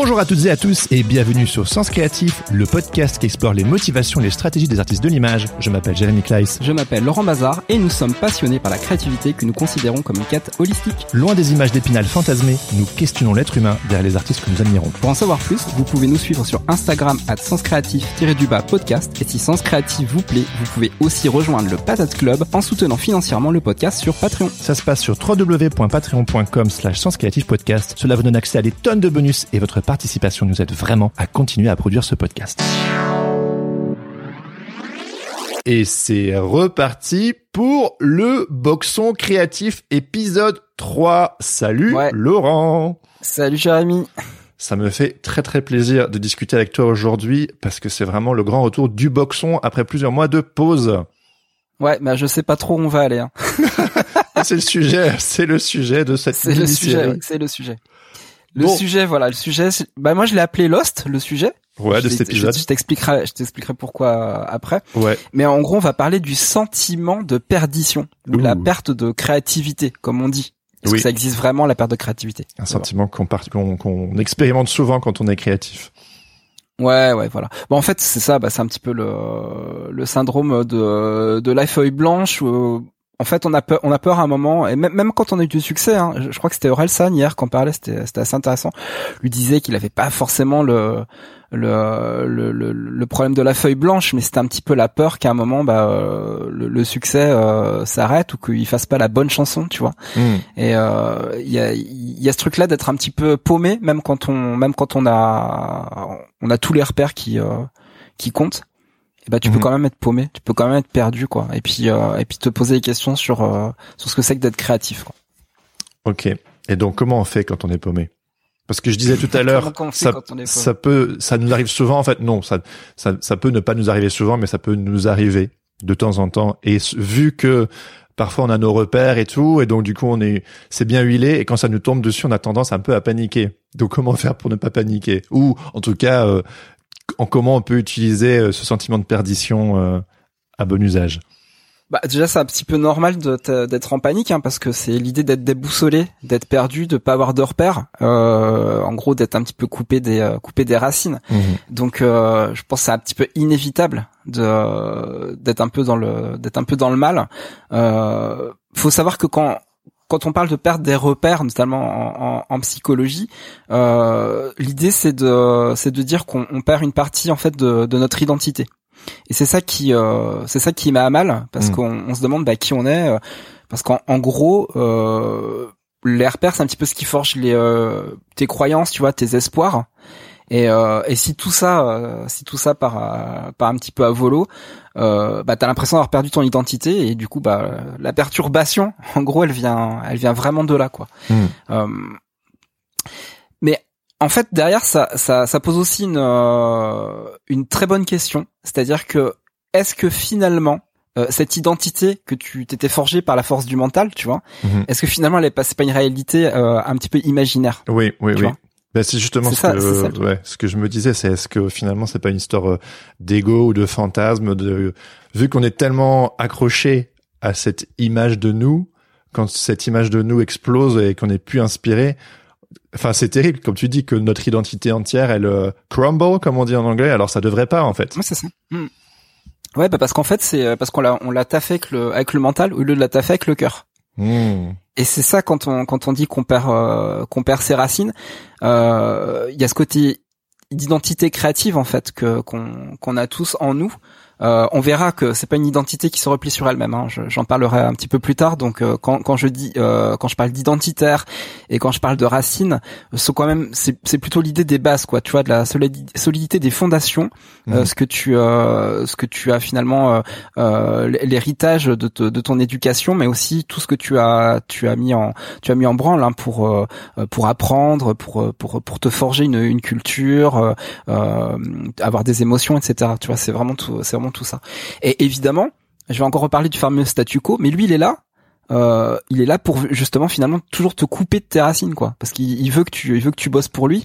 Bonjour à toutes et à tous et bienvenue sur Sens Créatif, le podcast qui explore les motivations et les stratégies des artistes de l'image. Je m'appelle Jérémy Kleiss. Je m'appelle Laurent Bazar et nous sommes passionnés par la créativité que nous considérons comme une quête holistique. Loin des images d'épinal fantasmées, nous questionnons l'être humain derrière les artistes que nous admirons. Pour en savoir plus, vous pouvez nous suivre sur Instagram at senscreatif-du-bas podcast et si Sens Créatif vous plaît, vous pouvez aussi rejoindre le Patate Club en soutenant financièrement le podcast sur Patreon. Ça se passe sur www.patreon.com slash podcast. Cela vous donne accès à des tonnes de bonus et votre participation nous aide vraiment à continuer à produire ce podcast. Et c'est reparti pour le Boxon Créatif épisode 3. Salut Ouais. Laurent Salut Jérémy. Ça me fait très très plaisir de discuter avec toi aujourd'hui parce que c'est vraiment le grand retour du Boxon après plusieurs mois de pause. Ouais, bah je sais pas trop où on va aller. Hein. C'est le sujet, c'est le sujet de cette C'est le sujet, oui, c'est le sujet. Le Bon. sujet, voilà, le sujet. Bah moi je l'ai appelé Lost, le sujet. Ouais, de cet épisode. Je, je t'expliquerai, je t'expliquerai pourquoi euh, après. Ouais. Mais en gros, on va parler du sentiment de perdition ou la perte de créativité, comme on dit. Est-ce Oui. que ça existe vraiment la perte de créativité? Un sentiment qu'on part- qu'on qu'on expérimente souvent quand on est créatif. Ouais, ouais, voilà. Bon, en fait, c'est ça. Bah, c'est un petit peu le, le syndrome de, de la feuille blanche. Où, en fait, on a peur, on a peur à un moment, et même, même quand on a eu du succès. Hein, je, je crois que c'était Orelsan hier qu'on parlait. C'était, assez intéressant. Lui disait qu'il avait pas forcément le le, le, le, le problème de la feuille blanche, mais c'était un petit peu la peur qu'à un moment, bah, euh, le, le succès euh, s'arrête ou qu'il fasse pas la bonne chanson, tu vois. Et euh, il y a y a ce truc là d'être un petit peu paumé même quand on même quand on a on a tous les repères qui euh, qui comptent. Et bah tu peux Mhm. quand même être paumé, tu peux quand même être perdu quoi. Et puis euh, et puis te poser des questions sur euh, sur ce que c'est que d'être créatif. Quoi. Ok. Et donc, comment on fait quand on est paumé? Parce que je disais tout à l'heure, ça, ça peut, ça nous arrive souvent. En fait, non, ça, ça, ça peut ne pas nous arriver souvent, mais ça peut nous arriver de temps en temps. Et vu que parfois on a nos repères et tout, et donc du coup on est, c'est bien huilé. Et quand ça nous tombe dessus, on a tendance un peu à paniquer. Donc, comment faire pour ne pas paniquer? Ou, en tout cas, euh, en comment on peut utiliser euh, ce sentiment de perdition euh, à bon usage Bah déjà c'est un petit peu normal d'être en panique hein, parce que c'est l'idée d'être déboussolé, d'être perdu, de pas avoir de repères. Euh, en gros d'être un petit peu coupé des euh, coupé des racines. Donc euh, je pense que c'est un petit peu inévitable de d'être un peu dans le d'être un peu dans le mal. Euh, faut savoir que quand quand on parle de perdre des repères, notamment en, en, en psychologie, euh, l'idée c'est de c'est de dire qu'on on perd une partie en fait de, de notre identité. Et c'est ça qui euh, c'est ça qui met à mal parce Mm. qu'on on se demande bah, qui on est euh, parce qu'en en gros euh, les repères c'est un petit peu ce qui forge les euh, tes croyances, tu vois, tes espoirs. Et, euh, et si tout ça, euh, si tout ça part, à- part un petit peu à volo, euh, bah t'as l'impression d'avoir perdu ton identité et du coup bah la perturbation, en gros, elle vient, elle vient vraiment de là quoi. Mm. Euh, mais en fait derrière ça, ça, ça pose aussi une, euh, une très bonne question, c'est-à-dire que est-ce que finalement euh, cette identité que tu t'étais forgée par la force du mental, tu vois, Mhm. est-ce que finalement elle est pas, c'est pas une réalité euh, un petit peu imaginaire? Oui, oui, oui. Ben, c'est justement ce, ça, que, ouais, ce que je me disais, c'est est-ce que finalement c'est pas une histoire euh, d'ego ou de fantasme de vu qu'on est tellement accroché à cette image de nous, quand cette image de nous explose et qu'on n'est plus inspiré, enfin c'est terrible comme tu dis que notre identité entière elle euh, crumble comme on dit en anglais, alors ça devrait pas en fait. Ouais, c'est ça. Hmm. Ouais, bah parce qu'en fait, c'est euh, parce qu'on l'a on l'a taffé avec le avec le mental au lieu de la taffer avec le cœur. Et c'est ça quand on quand on dit qu'on perd euh, qu'on perd ses racines, euh, il y a ce côté d'identité créative en fait que qu'on qu'on a tous en nous euh, on verra que c'est pas une identité qui se replie sur elle-même. Hein. J'en parlerai un petit peu plus tard. Donc euh, quand, quand je dis euh, quand je parle d'identitaire et quand je parle de racines, c'est quand même c'est plutôt l'idée des bases quoi. Tu vois de la solidité des fondations, mhm. ce que tu ce que tu as finalement l'héritage de, de ton éducation, mais aussi tout ce que tu as tu as mis en tu as mis en branle hein, pour pour apprendre, pour pour pour te forger une, une culture, avoir des émotions, etc. Tu vois c'est vraiment tout c'est vraiment tout ça. Et évidemment, je vais encore reparler du fameux statu quo, mais lui il est là. Euh, il est là pour justement finalement toujours te couper de tes racines quoi. Parce qu'il veut que tu il veut que tu bosses pour lui.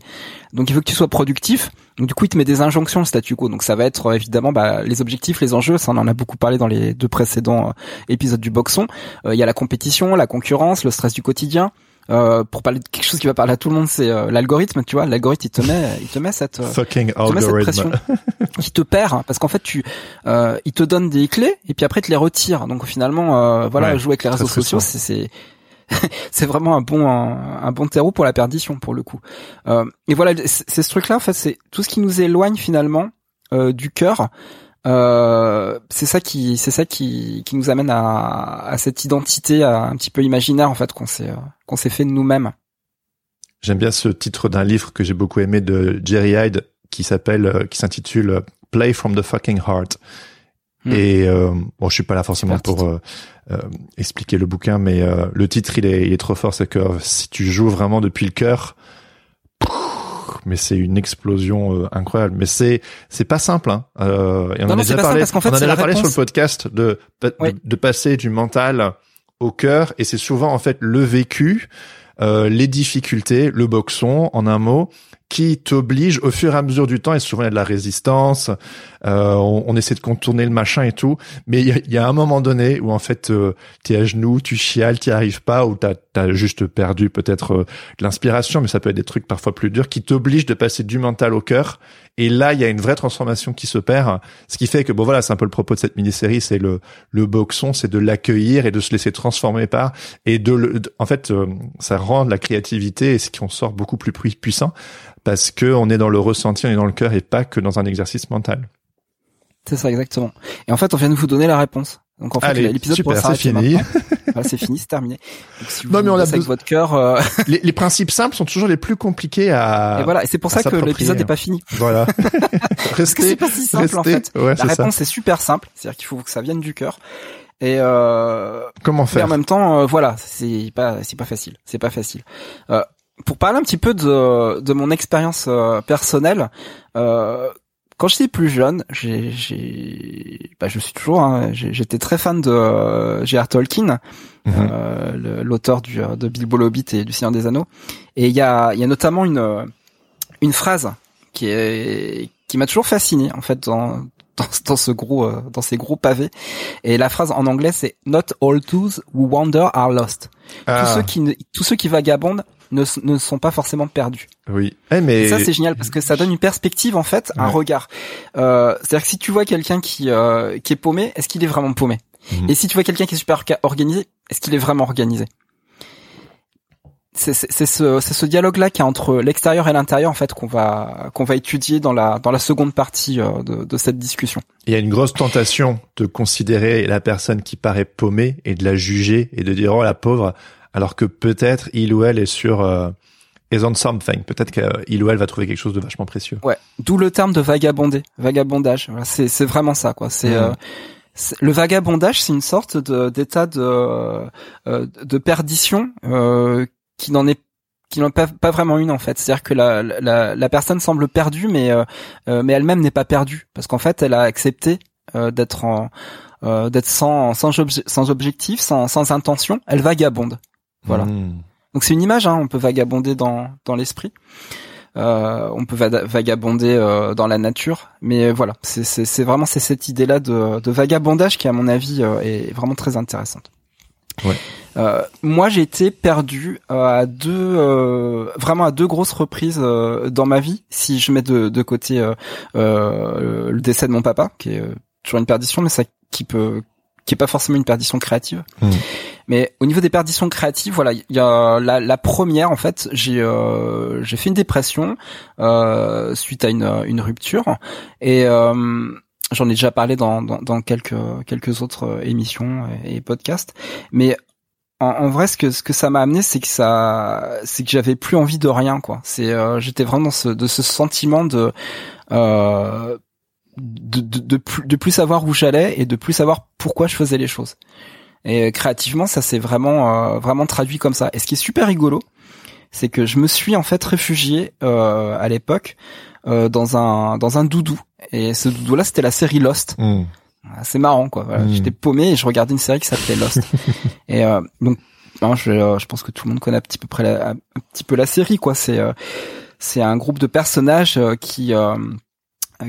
Donc il veut que tu sois productif. Donc du coup il te met des injonctions le statu quo. Donc ça va être évidemment bah, les objectifs les enjeux. Ça on en a beaucoup parlé dans les deux précédents euh, épisodes du boxon. Euh, il y a la compétition la concurrence le stress du quotidien euh, pour parler de quelque chose qui va parler à tout le monde, c'est euh, l'algorithme. Tu vois, l'algorithme il te met, il te met cette, euh, Fucking te met cette pression, qui te perd hein, parce qu'en fait tu, il te donne des clés et puis après il te les retire. Donc finalement, voilà, jouer avec les réseaux sociaux, c'est c'est vraiment un bon un, bon terreau pour la perdition pour le coup. et voilà, c'est ce truc-là. En fait, c'est tout ce qui nous éloigne finalement du cœur. Euh, c'est ça qui c'est ça qui, qui nous amène à, à cette identité un petit peu imaginaire en fait qu'on s'est euh, qu'on s'est fait de nous-mêmes. J'aime bien ce titre d'un livre que j'ai beaucoup aimé de Jerry Hyde qui s'appelle euh, qui s'intitule Play from the fucking heart. Hmm. Et bon, je suis pas là forcément pour euh, expliquer le bouquin, mais le titre il est, il est trop fort, c'est que si tu joues vraiment depuis le cœur, mais c'est une explosion euh, incroyable. Mais c'est c'est pas simple. Hein. Euh, et on en a déjà parlé. on en a déjà parlé sur le podcast de de, passer du mental au cœur, et c'est souvent en fait le vécu, euh, les difficultés, le boxon, en un mot, qui t'oblige au fur et à mesure du temps, et souvent il y a de la résistance, euh, on, essaie de contourner le machin et tout, mais il y a, un moment donné où en fait euh, t'es à genoux, tu chiales, t'y arrives pas, ou t'as as juste perdu peut-être euh, de l'inspiration, mais ça peut être des trucs parfois plus durs, qui t'obligent de passer du mental au cœur, et là il y a une vraie transformation qui se perd, ce qui fait que bon voilà, c'est un peu le propos de cette mini-série, c'est le le boxon, c'est de l'accueillir et de se laisser transformer par, et de, le, en fait euh, ça rend la créativité et ce qui en sort beaucoup plus puissant parce que on est dans le ressenti, on est dans le cœur et pas que dans un exercice mental. C'est ça exactement. Et en fait, on vient de vous donner la réponse. Donc en fait, l'épisode pourrait c'est fini. voilà, c'est fini, c'est terminé. Donc, si vous non, mais on a avec votre cœur. Euh, les, les, principes simples sont toujours les plus compliqués à. Et voilà, et c'est pour ça que l'épisode n'est pas fini. Voilà. restez. c'est pas si simple en fait. Ouais, la réponse est super simple, c'est-à-dire qu'il faut que ça vienne du cœur. Et euh, comment faire Et en même temps, euh, voilà, c'est pas, c'est pas facile. C'est pas facile. Euh, pour parler un petit peu de, de mon expérience euh, personnelle, euh, quand j'étais plus jeune, j'ai, j'ai, bah, je suis toujours, hein, j'étais très fan de euh, J.R. Tolkien, mhm. euh, l'auteur du de Bilbo Hobbit et du Seigneur des Anneaux. Et il y a, il y a notamment une une phrase qui est qui m'a toujours fasciné en fait dans dans, dans ce gros dans ces gros pavés. Et la phrase en anglais c'est Not all those who wander are lost. Tous ah. ceux qui tous ceux qui vagabondent ne, ne sont pas forcément perdus. Oui. Eh, mais ça c'est génial parce que ça donne une perspective en fait, un regard. Euh, C'est-à-dire que si tu vois quelqu'un qui euh, qui est paumé, est-ce qu'il est vraiment paumé? Mhm. Et si tu vois quelqu'un qui est super organisé, est-ce qu'il est vraiment organisé? C'est ce, ce dialogue-là qui est entre l'extérieur et l'intérieur en fait qu'on va qu'on va étudier dans la dans la seconde partie euh, de, de cette discussion. Il y a une grosse tentation de considérer la personne qui paraît paumée et de la juger et de dire oh la pauvre alors que peut-être il ou elle est sur euh, is on something. Peut-être qu'il ou elle va trouver quelque chose de vachement précieux. Ouais. D'où le terme de vagabonder, vagabondage. c'est c'est vraiment ça quoi. C'est mmh. euh, le vagabondage, c'est une sorte d'état de, euh, de perdition euh, qui n'en est qui n'en pas, pas vraiment une en fait. C'est-à-dire que la, la, la, personne semble perdue, mais euh, mais elle-même n'est pas perdue parce qu'en fait, elle a accepté d'être en d'être sans sans, sans objectif, sans sans intention. Elle vagabonde. Voilà. Hmm. Donc c'est une image, hein, on peut vagabonder dans, dans l'esprit. Euh, on peut vagabonder euh, dans la nature, mais voilà, c'est vraiment c'est cette idée-là de, de, vagabondage qui, à mon avis, euh, est vraiment très intéressante. Ouais. Euh, moi, j'ai été perdu à deux, vraiment à deux grosses reprises dans ma vie. Si je mets de, de côté le décès de mon papa, qui est toujours une perdition, mais ça qui peut, qui est pas forcément une perdition créative. Hmm. Mais au niveau des perditions créatives, voilà, il y a la, la première en fait, j'ai euh, j'ai fait une dépression euh, suite à une, une rupture et euh, J'en ai déjà parlé dans, dans, dans, quelques quelques autres émissions et, podcasts, mais en, en, vrai, ce que ce que ça m'a amené, c'est que ça, c'est que j'avais plus envie de rien, quoi. C'est, j'étais vraiment dans ce, de ce sentiment de euh, de, de, de, plus, de plus savoir où j'allais et de plus savoir pourquoi je faisais les choses. Et créativement, ça s'est vraiment vraiment traduit comme ça. Et ce qui est super rigolo, c'est que je me suis en fait réfugié euh, à l'époque euh, dans un dans un doudou et ce doudou là c'était la série Lost. Mm. C'est marrant quoi. Voilà. Mm. J'étais paumé et je regardais une série qui s'appelait Lost. et euh, donc je, euh, je, pense que tout le monde connaît un petit peu près la, un petit peu la série quoi. C'est euh, c'est un groupe de personnages qui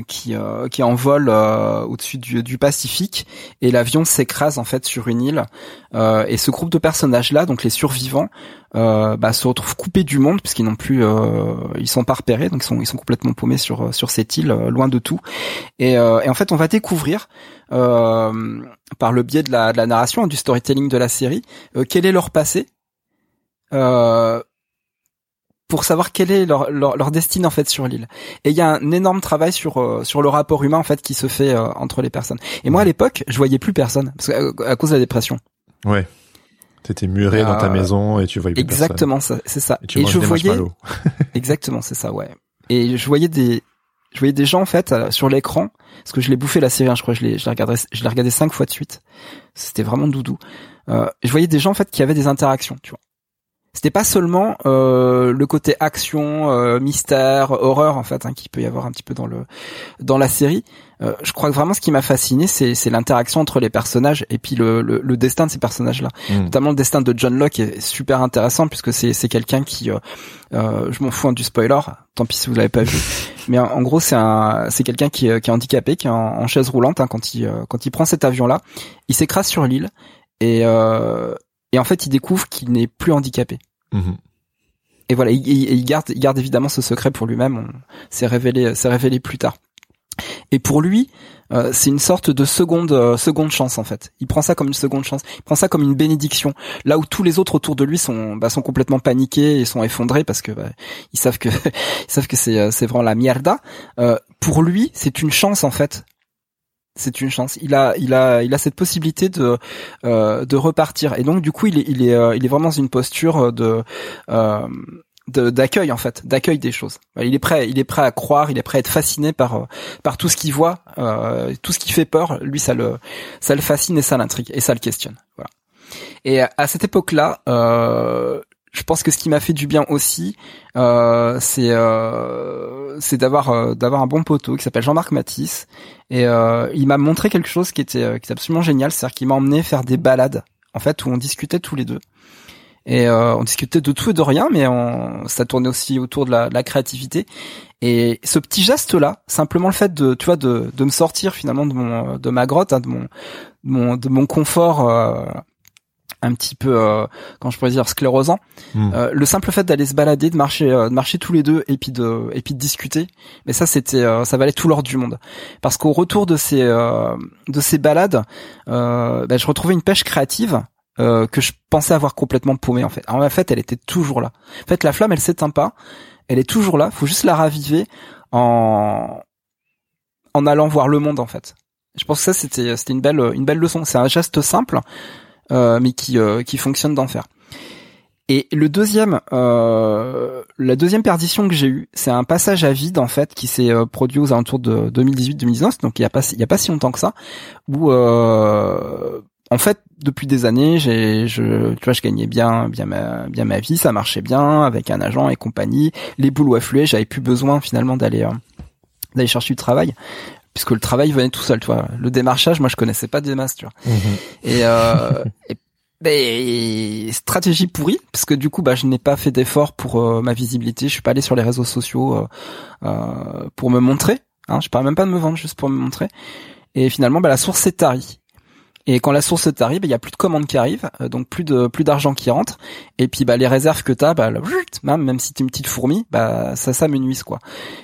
qui euh, qui envole euh, au-dessus du, du, Pacifique. Et l'avion s'écrase en fait sur une île. Euh, et ce groupe de personnages là donc les survivants euh, bah, se retrouvent coupés du monde puisqu'ils n'ont plus euh, ils sont pas repérés. Donc ils sont ils sont complètement paumés sur sur cette île loin de tout. Et, et en fait on va découvrir par le biais de la, de la narration du storytelling de la série quel est leur passé. Euh, pour savoir quelle est leur, leur, leur destinée en fait sur l'île. Et il y a un énorme travail sur euh, sur le rapport humain en fait qui se fait euh, entre les personnes. Et moi à l'époque, je voyais plus personne parce que, à, cause de la dépression. Ouais. T'étais muré dans ta euh, maison et tu voyais plus exactement personne. c'est ça. Et, je voyais exactement c'est ça ouais. Et je voyais des je voyais des gens en fait sur l'écran parce que je l'ai bouffé la série hein, je crois je l'ai je l'ai regardé je l'ai regardé cinq fois de suite. C'était vraiment doudou. Euh, je voyais des gens en fait qui avaient des interactions, tu vois c'était pas seulement euh, le côté action, euh, mystère, horreur en fait, hein, qui peut y avoir un petit peu dans le dans la série. Euh, je crois que vraiment ce qui m'a fasciné, c'est c'est l'interaction entre les personnages et puis le le, le destin de ces personnages-là. Mm. Notamment le destin de John Locke est super intéressant puisque c'est c'est quelqu'un qui, euh, euh, je m'en fous hein, du spoiler, tant pis si vous l'avez pas vu, mais en, gros c'est un c'est quelqu'un qui, qui est handicapé, qui est en, chaise roulante hein, quand il quand il prend cet avion-là, il s'écrase sur l'île et et en fait il découvre qu'il n'est plus handicapé. Mhm. Et voilà, il, il, garde, il garde évidemment ce secret pour lui-même. C'est révélé, c'est révélé plus tard. Et pour lui, euh, c'est une sorte de seconde euh, seconde chance en fait. Il prend ça comme une seconde chance. Il prend ça comme une bénédiction. Là où tous les autres autour de lui sont bah, sont complètement paniqués et sont effondrés parce que bah, ils savent que ils savent que c'est euh, c'est vraiment la mierda. pour lui, c'est une chance en fait c'est une chance. Il a, il a, il a cette possibilité de euh, de repartir. Et donc du coup, il est, il est, euh, il est vraiment dans une posture de euh, d'accueil en fait, d'accueil des choses. Il est prêt, il est prêt à croire, il est prêt à être fasciné par euh, par tout ce qu'il voit, tout ce qui fait peur. Lui, ça le ça le fascine et ça l'intrigue et ça le questionne. Voilà. Et à cette époque-là, je pense que ce qui m'a fait du bien aussi, euh, c'est euh, d'avoir euh, d'avoir un bon poteau qui s'appelle Jean-Marc Matisse et euh, il m'a montré quelque chose qui était qui était absolument génial, c'est-à-dire qu'il m'a emmené faire des balades en fait où on discutait tous les deux et on discutait de tout et de rien, mais on, ça tournait aussi autour de la, de la créativité. Et ce petit geste là, simplement le fait de, tu vois, de, de me sortir finalement de mon, de ma grotte, hein, de mon, de mon, de mon confort un petit peu euh, quand je pourrais dire sclérosant. Hmm. euh, le simple fait d'aller se balader de marcher euh, de marcher tous les deux et puis de et puis de discuter mais ça c'était euh, ça valait tout l'or du monde. Parce qu'au retour de ces de ces balades ben, je retrouvais une pêche créative que je pensais avoir complètement paumée en fait. En fait elle était toujours là. En fait la flamme elle s'éteint pas. Elle est toujours là. Faut juste la raviver en en allant voir le monde en fait. Je pense que ça c'était c'était une belle une belle leçon. C'est un geste simple euh, mais qui euh, qui fonctionne d'enfer. Et le deuxième, euh, la deuxième perdition que j'ai eue, c'est un passage à vide en fait qui s'est euh, produit aux alentours de 2018-2019, donc il y a pas il y a pas si longtemps que ça, où euh, en fait depuis des années, j'ai je tu vois je gagnais bien bien ma bien ma vie, ça marchait bien avec un agent et compagnie, les boulots affluaient, j'avais plus besoin finalement d'aller euh, d'aller chercher du travail puisque le travail venait tout seul, tu vois. Le démarchage, moi, je connaissais pas des masses, tu vois. Mhm. Et, euh, ben, stratégie pourrie, parce que du coup, bah, je n'ai pas fait d'effort pour euh, ma visibilité. Je suis pas allé sur les réseaux sociaux euh, euh, pour me montrer. Hein, je parle même pas de me vendre, juste pour me montrer. Et finalement, bah, la source est tarie. Et quand la source t'arrive, il y a plus de commandes qui arrivent, euh, donc plus de plus d'argent qui rentre. Et puis bah les réserves que t'as, bah même même si t'es une petite fourmi, bah ça ça me nuise quoi.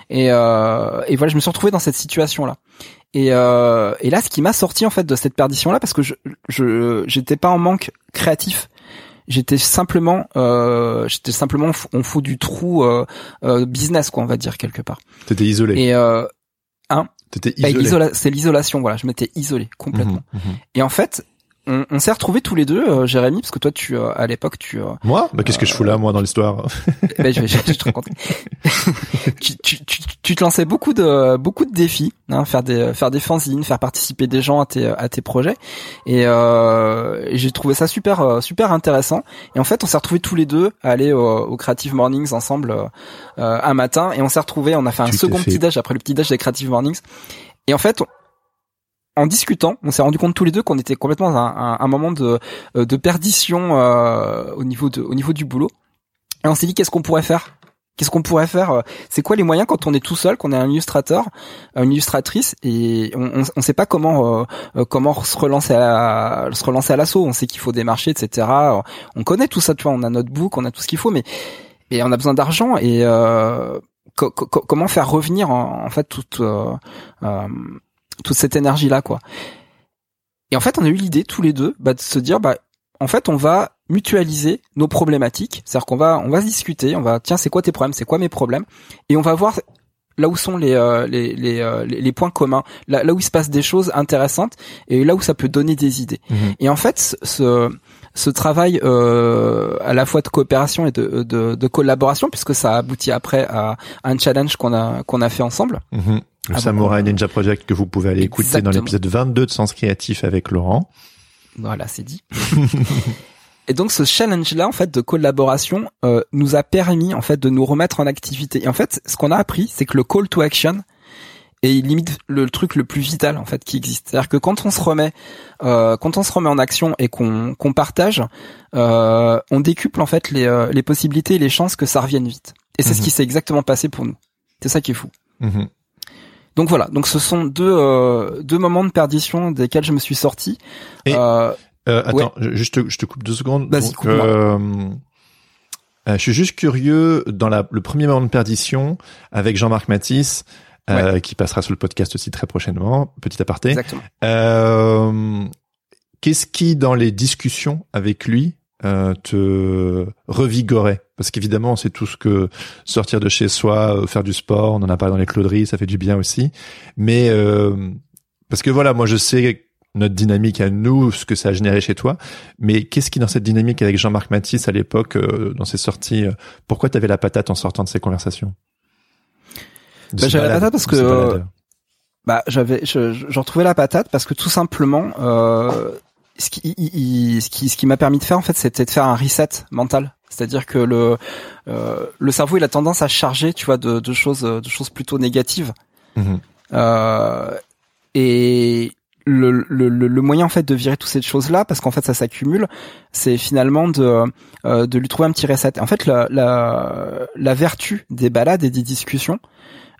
Et euh, et voilà, je me suis retrouvé dans cette situation là. Et euh, et là, ce qui m'a sorti en fait de cette perdition là, parce que je je j'étais pas en manque créatif. J'étais simplement, euh, j'étais simplement, on fout du trou euh, euh, business quoi, on va dire quelque part. T'étais isolé. Et T'étais Bah, isolé. c'est l'isolation, voilà. Je m'étais isolé complètement. Mhm, mhm. Et en fait, on, on s'est retrouvés tous les deux, euh, Jérémy, parce que toi, tu euh, à l'époque, tu, euh, Moi? Bah, Qu'est-ce que je fous là, moi, dans l'histoire? Ben, je, vais, je te raconter. tu, tu, tu, tu te lançais beaucoup de beaucoup de défis, hein, faire des faire des fanzines, faire participer des gens à tes à tes projets, et, euh, j'ai trouvé ça super euh, super intéressant. Et en fait, on s'est retrouvés tous les deux à aller au, au Creative Mornings ensemble euh, euh, un matin, et on s'est retrouvés, on a fait un second fait- petit déj après le petit déj des Creative Mornings, et en fait. En discutant, on s'est rendu compte tous les deux qu'on était complètement à un, un- un moment de, euh, de perdition euh, au niveau de, au niveau du boulot. Et on s'est dit qu'est-ce qu'on pourrait faire? Qu'est-ce qu'on pourrait faire? C'est quoi les moyens quand on est tout seul, qu'on est un illustrateur, une illustratrice, et on, on sait pas comment euh, euh, comment se relancer à se relancer à l'assaut. On sait qu'il faut des marchés, etc. On connaît tout ça, tu vois. On a notre book, on a tout ce qu'il faut, mais et on a besoin d'argent et euh, co- co- comment faire revenir en, en fait toute euh, euh, toute cette énergie là, quoi. Et en fait, on a eu l'idée tous les deux bah, de se dire, bah en fait, on va mutualiser nos problématiques. C'est-à-dire qu'on va, on va se discuter, on va, tiens, c'est quoi tes problèmes, c'est quoi mes problèmes, et on va voir là où sont les euh, les les, euh, les points communs, là, là où il se passe des choses intéressantes et là où ça peut donner des idées. Mhm. Et en fait, ce ce travail euh, à la fois de coopération et de, de, de collaboration, puisque ça aboutit après à un challenge qu'on a qu'on a fait ensemble. Mhm. Le Ah, Samurai bon, Ninja Project que vous pouvez aller écouter dans l'épisode 22 de Sens Créatif avec Laurent. Voilà, c'est dit. Et donc ce challenge-là, en fait, de collaboration, euh, nous a permis, en fait, de nous remettre en activité. Et en fait, ce qu'on a appris, c'est que le call to action est limite le truc le plus vital, en fait, qui existe. C'est-à-dire que quand on se remet, euh, quand on se remet en action et qu'on qu'on partage, euh, on décuple en fait les, euh, les possibilités et les chances que ça revienne vite. Et c'est ce Mhm. qui s'est exactement passé pour nous. C'est ça qui est fou. Mhm. Donc voilà. Donc ce sont deux euh, deux moments de perdition desquels je me suis sorti. Et- Euh, Euh, attends, je, juste te- je te coupe deux secondes. Vas-y, Donc, euh, je suis juste curieux dans la, le premier moment de perdition avec Jean-Marc Matisse, euh, qui passera sur le podcast aussi très prochainement. Petit aparté. exactement. Euh, Qu'est-ce qui, dans les discussions avec lui, euh, te revigorait Parce qu'évidemment, c'est tout ce que sortir de chez soi, euh, faire du sport, on en a parlé dans les cloderies, ça fait du bien aussi. Mais euh, parce que voilà, moi je sais notre dynamique à nous, ce que ça a généré chez toi. Mais qu'est-ce qui, dans cette dynamique avec Jean-Marc Matisse à l'époque, euh, dans ses sorties, euh, pourquoi tu avais la patate en sortant de ces conversations? Bah, j'avais la patate parce que, balades. Bah, j'avais, je, je, je retrouvais la patate parce que tout simplement, euh, ce qui, il- il- ce qui, ce qui m'a permis de faire en fait, c'était de faire un reset mental. C'est-à-dire que le, euh, le cerveau, il a tendance à charger, tu vois, de, de choses, de choses plutôt négatives. Euh, et le, le, le moyen en fait de virer toutes ces choses-là, parce qu'en fait ça s'accumule, c'est finalement de euh, de lui trouver un petit reset. En fait, la, la, la vertu des balades et des discussions,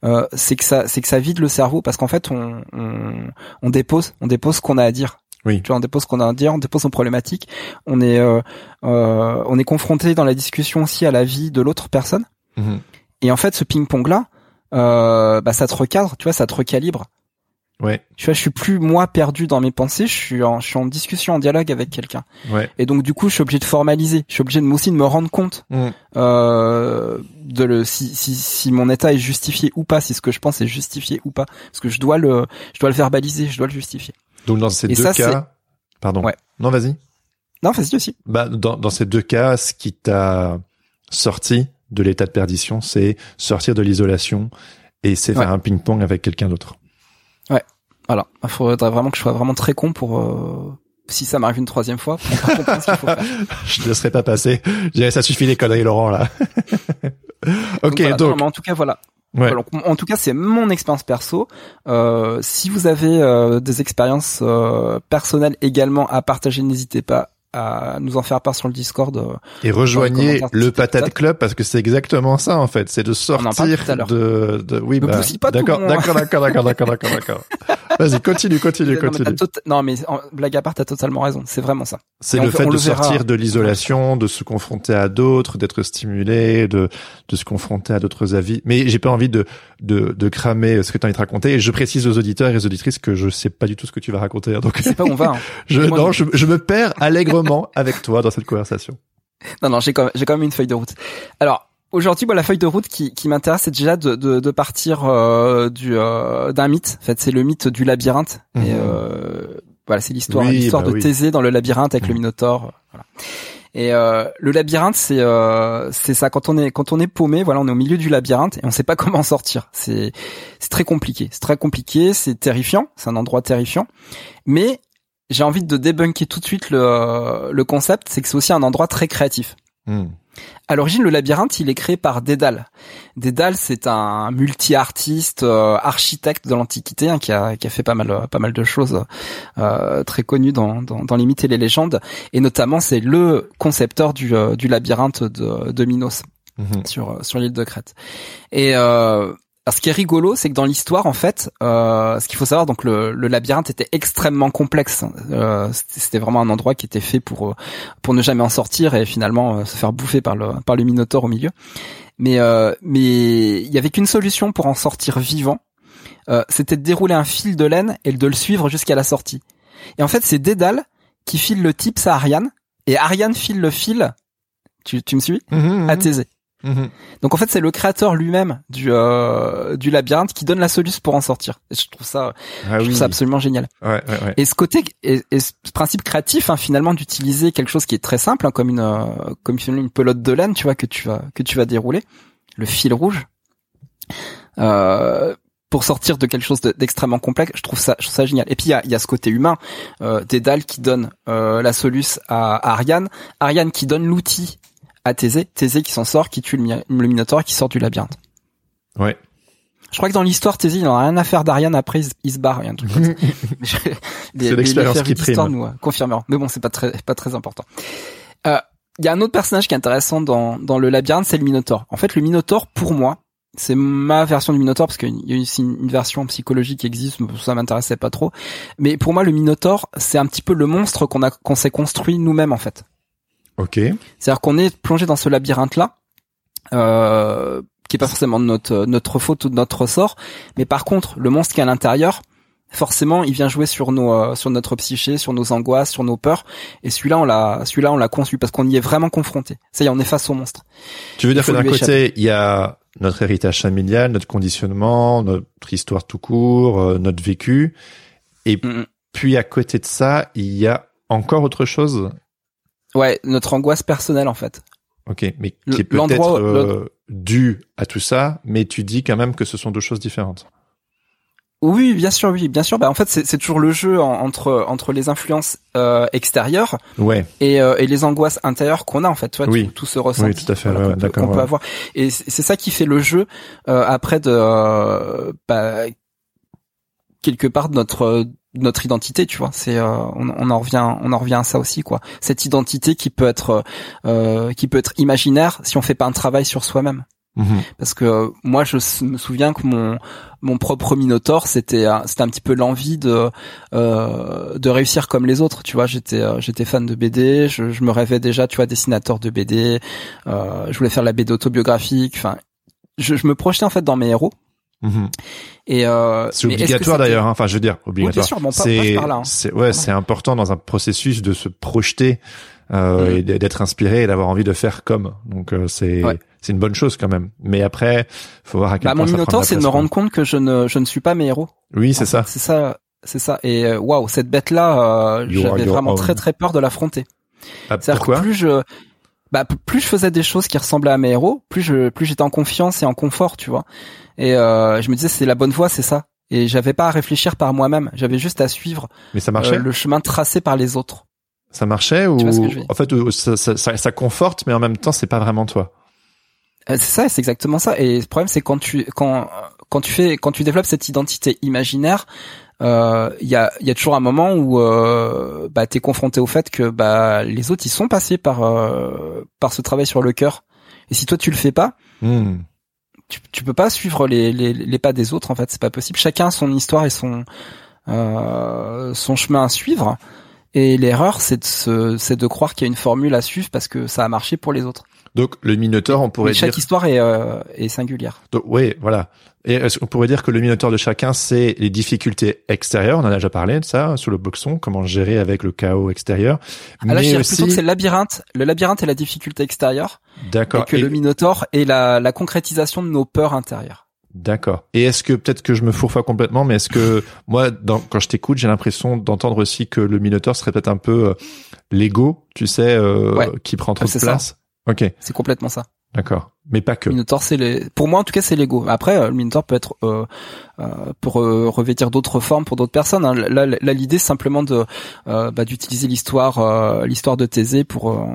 euh, c'est que ça c'est que ça vide le cerveau, parce qu'en fait on, on on dépose on dépose ce qu'on a à dire. Oui. Tu vois, on dépose ce qu'on a à dire, on dépose nos problématiques. On est euh, euh, on est confronté dans la discussion aussi à la vie de l'autre personne. Mhm. Et en fait, ce ping-pong là, euh, bah ça te recadre, tu vois, ça te recalibre. Ouais, Tu vois, je suis plus moi perdu dans mes pensées, je suis en, je suis en discussion, en dialogue avec quelqu'un. ouais. Et donc du coup, je suis obligé de formaliser, je suis obligé de moi aussi de me rendre compte Mhm. euh, de le si, si si mon état est justifié ou pas, si ce que je pense est justifié ou pas, parce que je dois le je dois le verbaliser, je dois le justifier. Donc dans ces Et deux ça, cas, pardon. Ouais. Non, vas-y. Non, vas-y aussi. Bah dans dans ces deux cas, ce qui t'a sorti de l'état de perdition, c'est sortir de l'isolation et c'est faire un ping-pong avec quelqu'un d'autre. Voilà, il faudrait vraiment que je sois vraiment très con pour euh, si ça m'arrive une troisième fois, pour pas comprendre ce qu'il faut faire. Je te laisserai pas passer. Je dirais, ça suffit les conneries, Laurent là. ok, voilà. donc, Non, mais en tout cas, voilà. ouais. En tout cas, c'est mon expérience perso. Euh, si vous avez euh, des expériences euh, personnelles également à partager, n'hésitez pas à nous en faire part sur le Discord. euh. et rejoignez le Patate. Club parce que c'est exactement ça en fait, c'est de sortir de, de, oui, bah, d'accord, d'accord, d'accord, d'accord, d'accord, d'accord. Vas-y, continue, continue, continue. t'as non, mais blague à part, t'as totalement raison. C'est vraiment ça. C'est le fait de sortir de l'isolation, de se confronter à d'autres, d'être stimulé, de, de se confronter à d'autres avis. Mais j'ai pas envie de, de, de cramer ce que tu as envie de raconter. Et je précise aux auditeurs et aux auditrices que je sais pas du tout ce que tu vas raconter. Donc, C'est pas où on va. hein. je, non, je, je me perds allègrement avec toi dans cette conversation. Non, non, j'ai quand, même- quand même une feuille de route. Alors, aujourd'hui, moi, la feuille de route qui, qui m'intéresse, c'est déjà de, de, de partir euh, du euh, d'un mythe. En fait, c'est le mythe du labyrinthe. Et Mhm. euh, voilà, c'est l'histoire, Oui, l'histoire bah de oui. Thésée dans le labyrinthe avec le Mhm. Minotaure. Voilà. Et euh, le labyrinthe, c'est euh, c'est ça. Quand on est quand on est paumé, voilà, on est au milieu du labyrinthe et on sait pas comment en sortir. C'est c'est très compliqué. C'est très compliqué. C'est terrifiant. C'est un endroit terrifiant. Mais j'ai envie de débunker tout de suite le le concept. C'est que c'est aussi un endroit très créatif. Hmm. À l'origine, le labyrinthe, il est créé par Dédale. Dédale, c'est un multi-artiste, euh, architecte de l'Antiquité, hein, qui, a, qui a fait pas mal, pas mal de choses euh, très connues dans, dans, dans les mythes et les légendes. Et notamment, c'est le concepteur du, euh, du labyrinthe de, de Minos Mhm. sur, sur l'île de Crète. Et euh, alors, ce qui est rigolo, c'est que dans l'histoire, en fait, euh, ce qu'il faut savoir, donc le, le labyrinthe était extrêmement complexe. Euh, c'était vraiment un endroit qui était fait pour euh, pour ne jamais en sortir et finalement euh, se faire bouffer par le par le minotaure au milieu. Mais euh, mais il y avait qu'une solution pour en sortir vivant. Euh, c'était de dérouler un fil de laine et de le suivre jusqu'à la sortie. Et en fait, c'est Dédale qui file le tips à Ariane et Ariane file le fil. Tu, tu me suis? Mhm, À mhm. Thésée. Mhm. Donc en fait, c'est le créateur lui-même du euh, du labyrinthe qui donne la solution pour en sortir. Et je trouve ça, Ah je oui. trouve ça absolument génial. Ouais, ouais, ouais. Et ce côté et, et ce principe créatif, hein, finalement, d'utiliser quelque chose qui est très simple, hein, comme une euh, comme une pelote de laine, tu vois, que tu vas que tu vas dérouler, le fil rouge, euh, pour sortir de quelque chose de- d'extrêmement complexe. Je trouve ça, je trouve ça génial. Et puis il y a, il y a ce côté humain, euh, Dédale qui donne euh, la soluce à, à Ariane, Ariane qui donne l'outil à Thésée, Thésée qui s'en sort, qui tue le, le Minotaure, qui sort du labyrinthe. Ouais. Je crois que dans l'histoire, Thésée, il n'en a rien à faire d'Ariane. Après, il, se- barre, il y a un truc comme ça. Mais je- les- les- l'expérience qui prime. nous euh. Mais bon, c'est pas très, pas très important. Euh, Il y a un autre personnage qui est intéressant dans, dans le labyrinthe, c'est le Minotaure. En fait, le Minotaure, pour moi, c'est ma version du Minotaure parce qu'il y a aussi une, une version psychologique qui existe, ça m'intéressait pas trop. Mais pour moi, le Minotaure, c'est un petit peu le monstre qu'on a, qu'on s'est construit nous-mêmes en fait. Ok. C'est-à-dire qu'on est plongé dans ce labyrinthe-là, euh, qui est pas forcément de notre notre faute ou de notre ressort, mais par contre, le monstre qui est à l'intérieur, forcément, il vient jouer sur nos euh, sur notre psyché, sur nos angoisses, sur nos peurs, et celui-là, on l'a celui-là, on l'a conçu parce qu'on y est vraiment confronté. Ça y est, on est face au monstre. Tu veux dire Il que d'un côté, il y a notre héritage familial, notre conditionnement, notre histoire tout court, euh, notre vécu, et Mm, puis à côté de ça, il y a encore autre chose? Ouais, notre angoisse personnelle en fait. Ok, mais qui est peut-être euh, dû à tout ça, mais tu dis quand même que ce sont deux choses différentes. Oui, bien sûr, oui, bien sûr. Bah, en fait, c'est toujours le jeu en- entre entre les influences euh, extérieures Ouais. et, euh, et les angoisses intérieures qu'on a en fait, tu vois, Oui. tout, tout ce ressenti Oui, tout à fait, voilà, ouais, d'accord, qu'on peut avoir. Et c'est ça qui fait le jeu euh, après de euh, bah, quelque part de notre notre identité, tu vois. C'est euh, on, on en revient on en revient à ça aussi quoi. Cette identité qui peut être euh, qui peut être imaginaire si on fait pas un travail sur soi-même. Mhm. Parce que euh, moi, je me souviens que mon mon propre Minotaure, c'était un- c'était un petit peu l'envie de euh, de réussir comme les autres. Tu vois, j'étais euh, j'étais fan de BD, je, je me rêvais déjà, tu vois, dessinateur de BD. Euh, je voulais faire la BD autobiographique. Enfin, je, je me projetais en fait dans mes héros. Mhm. Et euh, C'est obligatoire d'ailleurs. hein. Enfin, je veux dire, obligatoire. pas- c'est, là, hein. ouais, c'est important dans un processus de se projeter euh, Mhm. et d'être inspiré et d'avoir envie de faire comme. Donc euh, c'est, Ouais. c'est une bonne chose quand même. Mais après, faut voir à quel Bah, point mon Minotaure, c'est de me rendre compte que je ne je ne suis pas mes héros. Oui, c'est ça. C'est ça, c'est ça. Et euh, waouh, cette bête-là, euh, You are j'avais vraiment très très peur de l'affronter. Ah, C'est-à-dire pourquoi? que plus je, bah, plus je faisais des choses qui ressemblaient à mes héros, plus je, plus j'étais en confiance et en confort, tu vois. Et euh, je me disais c'est la bonne voie, c'est ça. Et j'avais pas à réfléchir par moi-même, j'avais juste à suivre Mais ça marchait. euh, le chemin tracé par les autres. Ça marchait ou en fait euh, ça, ça, ça, ça conforte, mais en même temps c'est pas vraiment toi. Euh, C'est ça, c'est exactement ça. Et le problème, c'est quand tu quand quand tu fais quand tu développes cette identité imaginaire, euh, il y a y a toujours un moment où euh, bah t'es confronté au fait que bah les autres ils sont passés par euh, par ce travail sur le cœur. Et si toi tu le fais pas, Hmm. tu, tu peux pas suivre les, les, les pas des autres en fait c'est pas possible chacun a son histoire et son euh, son chemin à suivre et l'erreur c'est de se, c'est de croire qu'il y a une formule à suivre parce que ça a marché pour les autres Donc le Minotaur, on pourrait Mais chaque dire. histoire est, euh, est singulière. Donc, oui, voilà. Et est-ce qu'on pourrait dire que le Minotaur de chacun, c'est les difficultés extérieures? On en a déjà parlé de ça sur le boxon, comment gérer avec le chaos extérieur. Ah, là, je Mais dirais aussi, plutôt que c'est le labyrinthe. Le labyrinthe est la difficulté extérieure, et d'accord. que Et- le Minotaur est la, la concrétisation de nos peurs intérieures. D'accord. Et est-ce que peut-être que je me pas complètement, mais est-ce que moi, dans, quand je t'écoute, j'ai l'impression d'entendre aussi que le Minotaur serait peut-être un peu euh, l'ego, tu sais, euh, Ouais. qui prend trop de ça. Ok, C'est complètement ça. d'accord. Mais pas que. Minotaur, c'est les. Pour moi, en tout cas, c'est l'ego. Après, euh, le Minotaur peut être euh, euh, pour euh, revêtir d'autres formes pour d'autres personnes. hein. Là, là, l'idée, c'est simplement de euh, bah, d'utiliser l'histoire, euh, l'histoire de Thésée pour euh,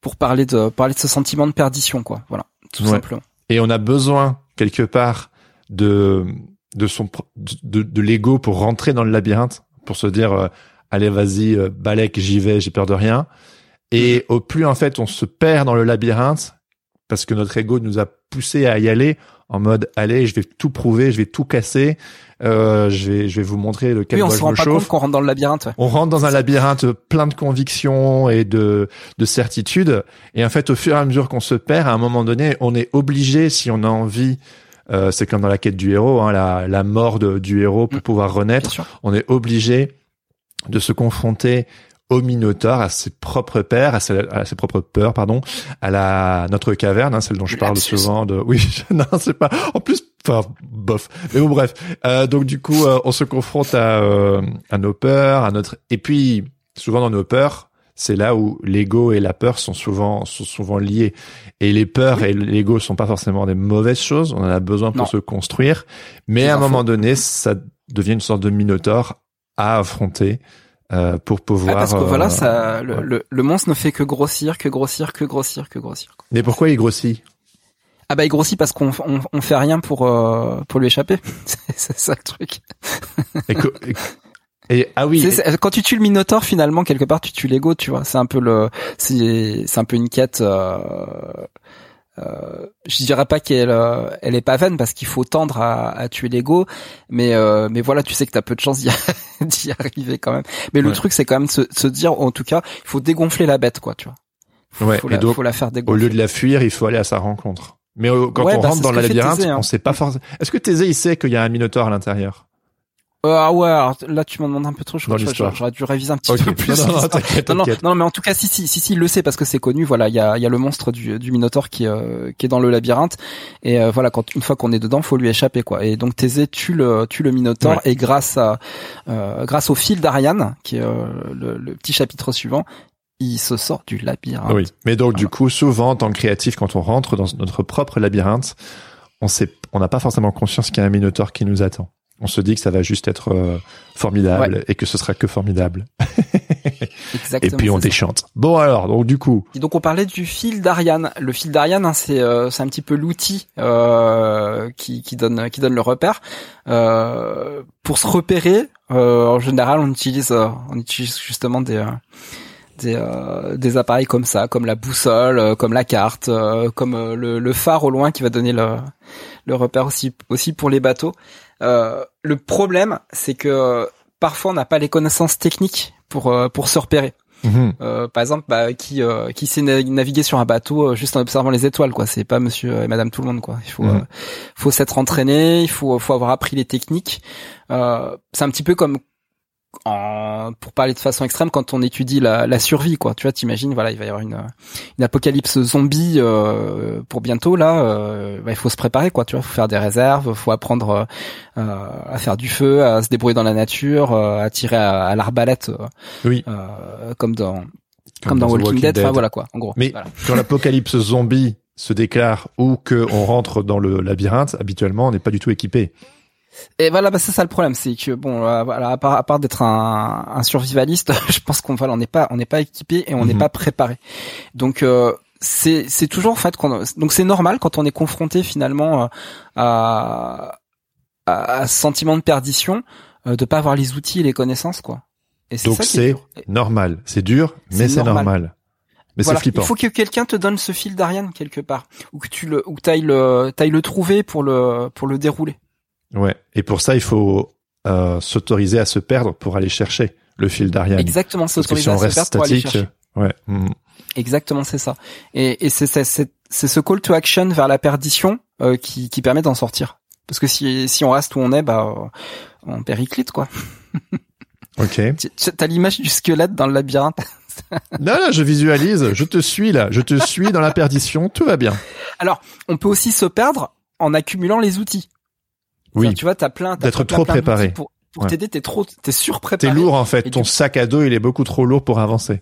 pour parler de parler de ce sentiment de perdition, quoi. Voilà, tout Ouais. simplement. Et on a besoin quelque part de de son de, de l'ego pour rentrer dans le labyrinthe, pour se dire euh, allez vas-y euh, balèque j'y vais, j'ai peur de rien. Et au plus en fait on se perd dans le labyrinthe parce que notre ego nous a poussé à y aller en mode allez je vais tout prouver, je vais tout casser, euh, je vais je vais vous montrer lequel Oui, on se rend pas compte qu'on rentre dans le labyrinthe. On rentre dans un labyrinthe plein de convictions et de, de certitudes. Et en fait, au fur et à mesure qu'on se perd, à un moment donné, on est obligé, si on a envie, euh, c'est comme dans la quête du héros, hein, la, la mort de- du héros pour Mm. pouvoir renaître, on est obligé de se confronter au Minotaure, à ses propres peurs, à ses, à ses propres peurs, pardon, à la notre caverne, hein, celle dont je parle souvent. De oui, non, c'est pas. En plus, enfin, bof. Mais bon, bref. Euh, donc du coup, euh, on se confronte à euh, à nos peurs, à notre. Et puis, souvent dans nos peurs, c'est là où l'ego et la peur sont souvent sont souvent liés. Et les peurs et l'ego sont pas forcément des mauvaises choses. On en a besoin pour Non. se construire. Mais à un moment donné, ça devient une sorte de minotaure à affronter euh, pour Ah, pouvoir. parce que euh, voilà, ça, le, ouais. le, le monstre ne fait que grossir, que grossir, que grossir, que grossir. Mais pourquoi il grossit? Ah bah il grossit parce qu'on on, on fait rien pour euh, pour lui échapper. C'est- ça le truc. et, et- et- ah oui. Quand tu tues le Minotaure, finalement, quelque part, tu tues l'ego, tu vois. C'est un peu le, c'est, c'est un peu une quête. Euh, euh, je dirais pas qu'elle, euh, elle est pas vaine parce qu'il faut tendre à, à tuer l'ego, mais euh, mais voilà, tu sais que t'as peu de chances d'y, d'y arriver quand même. Mais le truc, c'est quand même de se, de se dire, en tout cas, il faut dégonfler la bête, quoi, tu vois. Faut, Ouais, faut la, donc, faut la faire Au dégonfler. lieu de la fuir, il faut aller à sa rencontre. Mais euh, quand Ouais, on bah, rentre dans le labyrinthe, Thésée, hein. on sait pas forcément. Est-ce que Thésée il sait qu'il y a un minotaure à l'intérieur? Ah ouais, alors là tu m'en demandes un peu trop. Je crois que j'aurais dû réviser un petit peu plus. Non, non, mais en tout cas, si, si, si, si, il le sait parce que c'est connu. Voilà, il y a, y a le monstre du, du Minotaure qui, euh, qui est dans le labyrinthe. Et euh, voilà, quand une fois qu'on est dedans, faut lui échapper, quoi. Et donc Thésée tue le, tue le Minotaure Ouais. et grâce à, euh, grâce au fil d'Ariane, qui est euh, le, le petit chapitre suivant, il se sort du labyrinthe. Oui. Mais donc du coup, souvent, en tant que créatif, quand on rentre dans notre propre labyrinthe, on sait, on n'a pas forcément conscience qu'il y a un minotaure qui nous attend. On se dit que ça va juste être euh, formidable et que ce sera que formidable. Exactement. et puis on ça. déchante. Bon alors, donc du coup, Et donc on parlait du fil d'Ariane. Le fil d'Ariane, hein, c'est euh, c'est un petit peu l'outil euh, qui, qui donne qui donne le repère. Euh, pour se repérer, euh, en général, on utilise on utilise justement des euh, des, euh, des appareils comme ça, comme la boussole, euh, comme la carte, euh, comme le, le phare au loin qui va donner le le repère aussi aussi pour les bateaux. Euh, le problème, c'est que euh, parfois on n'a pas les connaissances techniques pour euh, pour se repérer. mhm, Euh, par exemple, bah, qui euh, qui sait na- naviguer sur un bateau euh, juste en observant les étoiles, quoi. C'est pas Monsieur et Madame tout le monde, quoi. Il faut Mhm. faut s'être entraîné, il faut faut avoir appris les techniques. Euh, c'est un petit peu comme en, pour parler de façon extrême quand on étudie la, la survie, quoi. Tu vois, t'imagines, voilà, il va y avoir une une apocalypse zombie euh, pour bientôt là. euh, bah, il faut se préparer, quoi. Tu vois, faut faire des réserves, faut apprendre euh, à faire du feu, à se débrouiller dans la nature, euh, à tirer à, à l'arbalète. euh, oui. euh, comme dans comme, dans, The Walking, Dead, enfin voilà quoi, en gros. Mais Voilà. quand l'apocalypse zombie se déclare ou que on rentre dans le labyrinthe, habituellement, on n'est pas du tout équipé. Et voilà, bah c'est ça le problème, c'est que bon, euh, voilà, à part, à part d'être un, un survivaliste, je pense qu'on voilà, on n'est pas on n'est pas équipé et on n'est Mhm. pas préparé. Donc euh, c'est c'est toujours en fait qu'on donc c'est normal quand on est confronté finalement euh, à à, à ce sentiment de perdition euh, de pas avoir les outils et les connaissances quoi. Et Donc c'est normal. C'est dur, mais C'est normal. normal. Mais voilà, c'est flippant. il faut que quelqu'un te donne ce fil d'Ariane quelque part ou que tu le ou que t'ailles le t'ailles le trouver pour le pour le dérouler. Ouais. Et pour ça, il faut euh, s'autoriser à se perdre pour aller chercher le fil d'Ariane. Exactement, si on à se perdre pour aller chercher. ouais. mhm. Exactement, c'est ça. Et, et c'est c'est c'est ce call to action vers la perdition euh, qui qui permet d'en sortir. Parce que si si on reste où on est, bah on périclite quoi. Ok. T'as l'image du squelette dans le labyrinthe. non, non, je visualise. Je te suis là. Je te suis dans la perdition. Tout va bien. Alors, on peut aussi se perdre en accumulant les outils. Oui. Tu vois, t'as plein. D'être trop préparé. Pour, pour t'aider, t'es trop, t'es surpréparé. T'es lourd en fait. Ton sac à dos, il est beaucoup trop lourd pour avancer.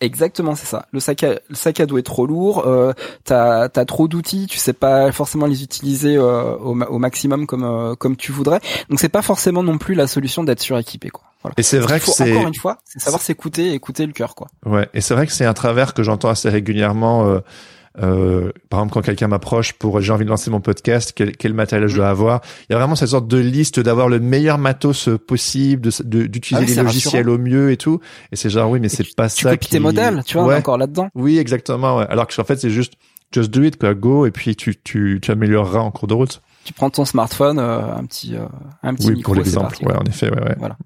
Exactement, c'est ça. Le sac à, le sac à dos est trop lourd. Euh, t'as as trop d'outils, tu sais pas forcément les utiliser euh, au, au, maximum comme euh, comme tu voudrais. Donc c'est pas forcément non plus la solution d'être suréquipé quoi. Voilà. Et c'est vrai que c'est encore une fois, c'est savoir s'écouter, écouter le cœur quoi. Ouais. Et c'est vrai que c'est un travers que j'entends assez régulièrement. Euh, euh, par exemple, quand quelqu'un m'approche pour j'ai envie de lancer mon podcast, quel, quel matériel je dois avoir Il y a vraiment cette sorte de liste d'avoir le meilleur matos possible, d'utiliser de, ah les logiciels au mieux et tout. Et c'est genre oui, mais c'est pas tu ça. Tu qui... tes modèles, tu vois, encore là-dedans. Oui, exactement. Ouais. Alors qu'en fait, c'est juste just do it, quoi, go, et puis tu tu tu amélioreras en cours de route. Tu prends ton smartphone, euh, un petit euh, un petit oui, micro, pour l'exemple. Ouais, en effet, ouais, ouais. Voilà.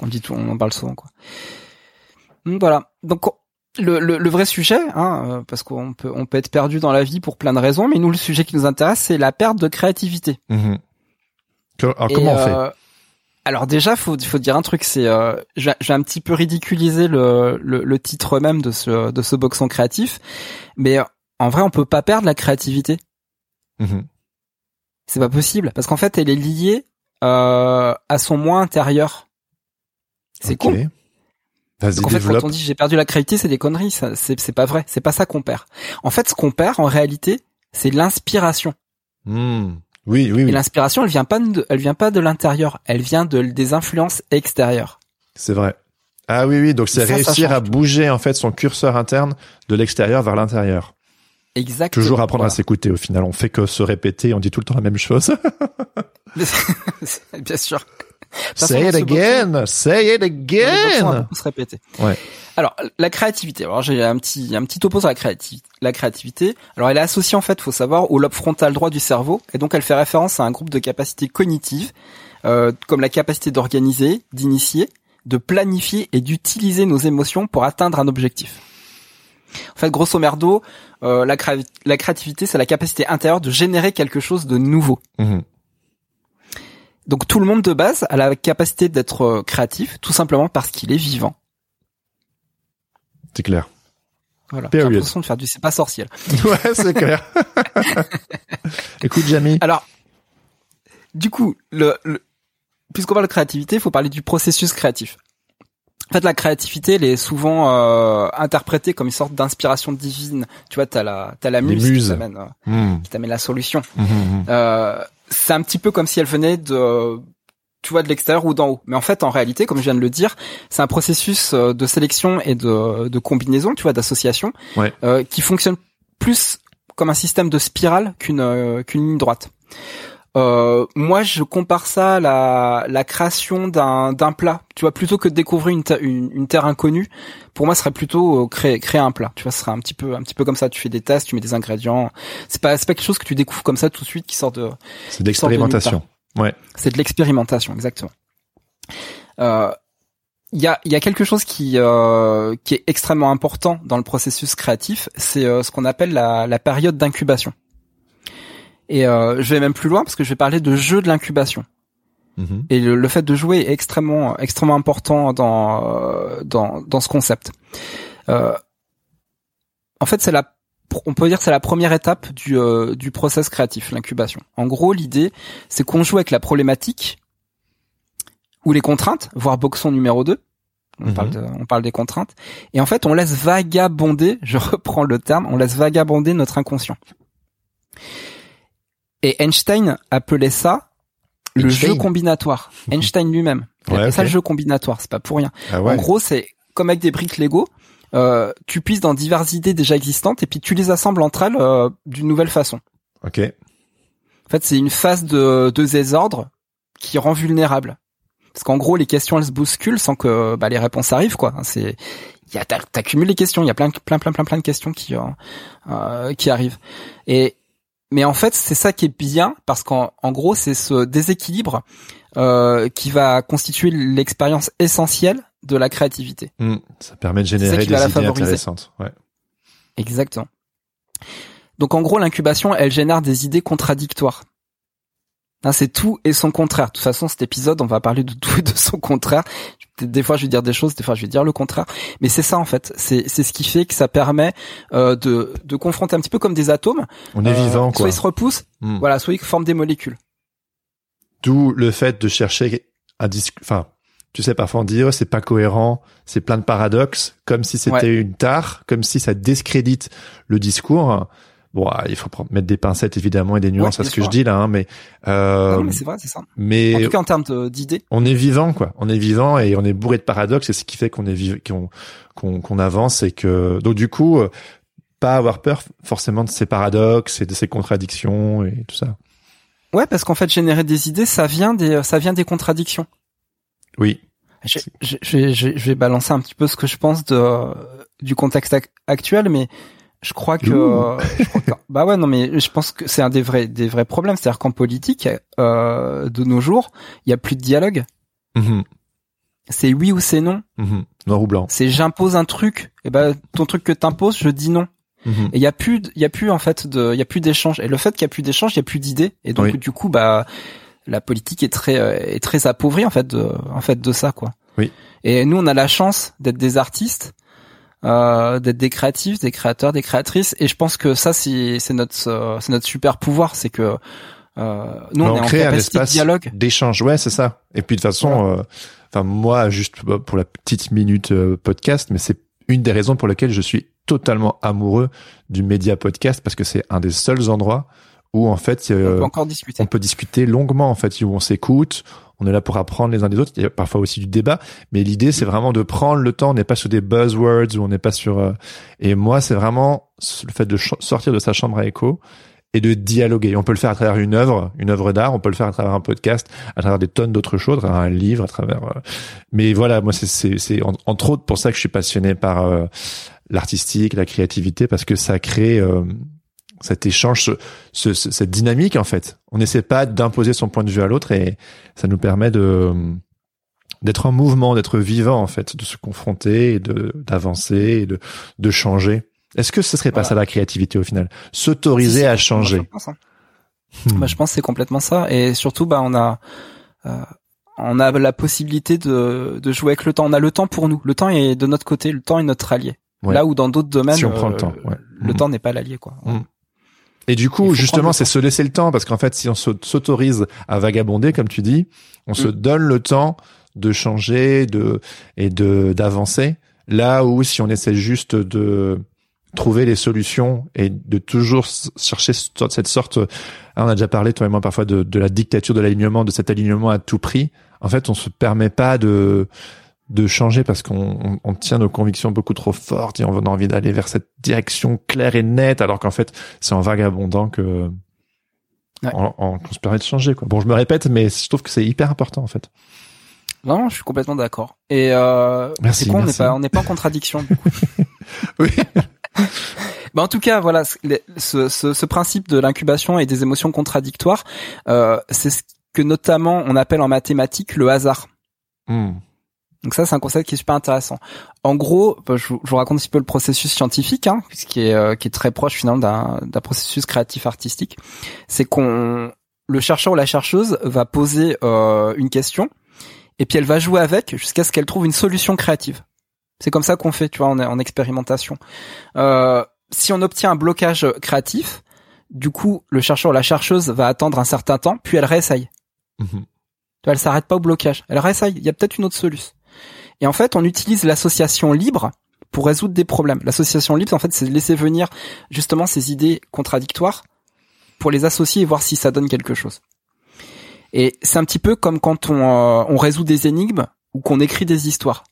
On dit tout, on en parle souvent, quoi. Voilà. Donc le, le, le, vrai sujet, hein, euh, parce qu'on peut on peut être perdu dans la vie pour plein de raisons, mais nous le sujet qui nous intéresse, c'est la perte de créativité. Mmh. Alors, comment on fait euh, Alors déjà, faut faut dire un truc, c'est euh, j'ai un petit peu ridiculisé le, le, le, titre même de ce de ce boxon créatif, mais en vrai, on peut pas perdre la créativité. Mmh. C'est pas possible parce qu'en fait, elle est liée euh, à son moi intérieur. C'est okay. con. Donc en fait, quand on dit j'ai perdu la créativité, c'est des conneries. C'est, pas vrai. C'est pas ça qu'on perd. En fait, ce qu'on perd, en réalité, c'est l'inspiration. Mmh. Oui, oui, oui. Et l'inspiration, elle vient pas de, elle vient pas de l'intérieur. Elle vient de des influences extérieures. C'est vrai. Ah oui, oui. Donc c'est réussir ça à bouger en fait son curseur interne de l'extérieur vers l'intérieur. Exactement. Toujours apprendre voilà. à s'écouter. Au final, on fait que se répéter. On dit tout le temps la même chose. Bien sûr. Say it again, say it again. Se répéter. Ouais. Alors la créativité. Alors j'ai un petit un petit topo sur la créativité. La créativité. Alors elle est associée en fait, faut savoir, au lobe frontal droit du cerveau, et donc elle fait référence à un groupe de capacités cognitives, euh, comme la capacité d'organiser, d'initier, de planifier et d'utiliser nos émotions pour atteindre un objectif. En fait, grosso merdo, euh, la, cré la créativité, c'est la capacité intérieure de générer quelque chose de nouveau. Mmh. Donc tout le monde de base a la capacité d'être créatif, tout simplement parce qu'il est vivant. C'est clair. Voilà. J'ai l'impression de faire du c'est pas sorcier. ouais, c'est clair. Écoute, Jamie. Alors, du coup, le, le puisqu'on parle de créativité, il faut parler du processus créatif. En fait, la créativité, elle est souvent euh, interprétée comme une sorte d'inspiration divine. Tu vois, t'as la, t'as la muse, qui t'amène, euh, mmh. qui t'amène la solution. Mmh, mmh. Euh, c'est un petit peu comme si elle venait de, tu vois, de l'extérieur ou d'en haut. Mais en fait, en réalité, comme je viens de le dire, c'est un processus de sélection et de, de combinaison, tu vois, d'association, ouais. euh, qui fonctionne plus comme un système de spirale qu'une euh, qu'une ligne droite. Euh, moi, je compare ça à la, la création d'un plat. Tu vois, plutôt que de découvrir une, une, une terre inconnue, pour moi, ce serait plutôt euh, créer créer un plat. Tu vois, ce serait un petit peu un petit peu comme ça. Tu fais des tests, tu mets des ingrédients. C'est pas c'est pas quelque chose que tu découvres comme ça tout de suite qui sort de. C'est de l'expérimentation. Ouais. C'est de l'expérimentation, exactement. Euh, il y a, y a quelque chose qui, euh, qui est extrêmement important dans le processus créatif, c'est euh, ce qu'on appelle la, la période d'incubation. Et euh, je vais même plus loin parce que je vais parler de jeu de l'incubation. Mmh. Et le, le, fait de jouer est extrêmement, extrêmement important dans, dans, dans ce concept. Euh, en fait, c'est la on peut dire que c'est la première étape du, euh, du process créatif, l'incubation. En gros, l'idée, c'est qu'on joue avec la problématique ou les contraintes, voire boxon numéro 2. On, Mhm. parle de, on parle des contraintes. Et en fait, on laisse vagabonder, je reprends le terme, on laisse vagabonder notre inconscient. Et Einstein appelait ça le Einstein jeu combinatoire. Einstein lui-même. Il Ouais, appelait ça le jeu combinatoire, c'est pas pour rien. Ah ouais. En gros, c'est comme avec des briques Lego, euh, tu puisses dans diverses idées déjà existantes et puis tu les assembles entre elles euh, d'une nouvelle façon. Ok. En fait, c'est une phase de, de désordre qui rend vulnérable. Parce qu'en gros, les questions elles se bousculent sans que bah, les réponses arrivent quoi. C'est il y a t'accumules les questions, il y a plein plein plein plein plein de questions qui euh, euh, qui arrivent. Et mais en fait, c'est ça qui est bien parce qu'en en gros, c'est ce déséquilibre euh, qui va constituer l'expérience essentielle de la créativité. Hmm. Ça permet de générer des idées favoriser. intéressantes. Ouais. Exactement. Donc en gros, l'incubation, elle génère des idées contradictoires. Hein, c'est tout et son contraire. De toute façon, cet épisode, on va parler de tout et de son contraire. Des fois, je vais dire des choses, des fois, je vais dire le contraire. Mais c'est ça, en fait. C'est c'est ce qui fait que ça permet euh, de de confronter un petit peu comme des atomes. On est Euh, vivant, quoi. Soit ils se repoussent, Hmm. voilà, soit ils forment des molécules. D'où le fait de chercher un disque, enfin, tu sais, parfois on dit, oh, c'est pas cohérent, c'est plein de paradoxes, comme si c'était Ouais. une tare, comme si ça discrédite le discours. Bon, il faut mettre des pincettes évidemment et des nuances Ouais, à ce que je dis là, hein, mais, euh, Ah non, mais c'est vrai, c'est ça. En mais tout cas, en termes d'idées. on est vivant, quoi. On est vivant et on est bourré de paradoxes, et c'est ce qui fait qu'on est qu'on qu'on avance et que donc du coup, euh, pas avoir peur forcément de ces paradoxes et de ces contradictions et tout ça. Ouais, parce qu'en fait, générer des idées, ça vient des, ça vient des contradictions. Oui. Je, je, je vais, je vais- balancer un petit peu ce que je pense de, du contexte ac- actuel, mais je crois que, Ouh. je crois que- bah ouais, non, mais je pense que c'est un des vrais, des vrais problèmes. C'est-à-dire qu'en politique, euh, de nos jours, il y a plus de dialogue. Mhm. C'est oui ou c'est non. Mhm. Noir ou blanc. C'est j'impose un truc. Et ben, ton truc que t'imposes, je dis non. Mhm. Et il y a plus, il y a plus en fait de, il y a plus d'échange. Et le fait qu'il y a plus d'échange, il y a plus d'idées. Et donc Oui. du coup, bah, la politique est très, euh, est très appauvrie en fait de, en fait de ça quoi. Oui. Et nous, on a la chance d'être des artistes, euh, d'être des créatifs, des créateurs, des créatrices. Et je pense que ça, c'est, notre, euh, c'est notre super pouvoir, c'est que euh, nous, on, on est en crée un capacité de espace dialogue. d'échange. Ouais, c'est ça. Et puis de toute façon, euh, enfin moi, juste pour la petite minute podcast, mais c'est une des raisons pour lesquelles je suis totalement amoureux du média podcast parce que c'est un des seuls endroits où en fait On euh, peut encore discuter. on peut discuter longuement en fait où on s'écoute. On est là pour apprendre les uns des autres. Il y a parfois aussi du débat, mais l'idée c'est vraiment de prendre le temps. On n'est pas sur des buzzwords ou on n'est pas sur. euh, Et moi, c'est vraiment le fait de sortir de sa chambre à écho et de dialoguer. On peut le faire à travers une œuvre, une œuvre d'art. On peut le faire à travers un podcast, à travers des tonnes d'autres choses, à travers un livre, à travers. euh, Mais voilà, moi c'est c'est c'est en- entre autres pour ça que je suis passionné par euh, l'artistique, la créativité, parce que ça crée euh, cet échange, ce- ce- ce- cette dynamique en fait. On n'essaie pas d'imposer son point de vue à l'autre et ça nous permet de d'être en mouvement, d'être vivant en fait, de se confronter et de d'avancer et de de changer. Est-ce que ce serait pas ça la créativité au final? S'autoriser à moi, je changer. pense, hein. Hmm. Bah, je pense que c'est complètement ça. Et surtout, bah, on a, euh, on a la possibilité de, de jouer avec le temps. On a le temps pour nous. Le temps est de notre côté. Le temps est notre allié. Ouais. Là où dans d'autres domaines, Si on prend le euh, temps, ouais. le Mhm. temps n'est pas l'allié, quoi. Mhm. Et du coup, justement, c'est se laisser le temps, parce qu'en fait, si on s'au- s'autorise à vagabonder, comme tu dis, on se Mm. donne le temps de changer, de et de d'avancer. Là où si on essaie juste de trouver les solutions et de toujours chercher ce- cette sorte, ah, on a déjà parlé toi et moi parfois de, de la dictature de l'alignement, de cet alignement à tout prix. En fait, on se permet pas de de changer parce qu'on on, on tient nos convictions beaucoup trop fortes et on a envie d'aller vers cette direction claire et nette alors qu'en fait c'est en vagabondant que Ouais. on, on- qu'on se permet de changer quoi. Bon je me répète mais je trouve que c'est hyper important en fait. Non, je suis complètement d'accord. Et euh, Merci, c'est con, on n'est pas, on n'est pas en contradiction. du coup. Oui. Bah, en tout cas, voilà, ce, ce, ce principe de l'incubation et des émotions contradictoires, euh, c'est ce que notamment on appelle en mathématiques le hasard. Hmm. Donc ça, c'est un concept qui est super intéressant. En gros, bah, je, vous- je vous raconte un petit peu le processus scientifique, hein, qui est euh, qui est très proche finalement d'un processus créatif artistique. C'est qu'on le chercheur ou la chercheuse va poser euh, une question et puis elle va jouer avec jusqu'à ce qu'elle trouve une solution créative. C'est comme ça qu'on fait, tu vois, en, en expérimentation. Euh, si on obtient un blocage créatif, du coup, le chercheur ou la chercheuse va attendre un certain temps, puis elle réessaye. Vois, elle s'arrête pas au blocage. Elle réessaye. Il y a peut-être une autre solution. Et en fait, on utilise l'association libre pour résoudre des problèmes. L'association libre, en fait, c'est de laisser venir justement ces idées contradictoires pour les associer et voir si ça donne quelque chose. Et c'est un petit peu comme quand on, euh, on résout des énigmes ou qu'on écrit des histoires.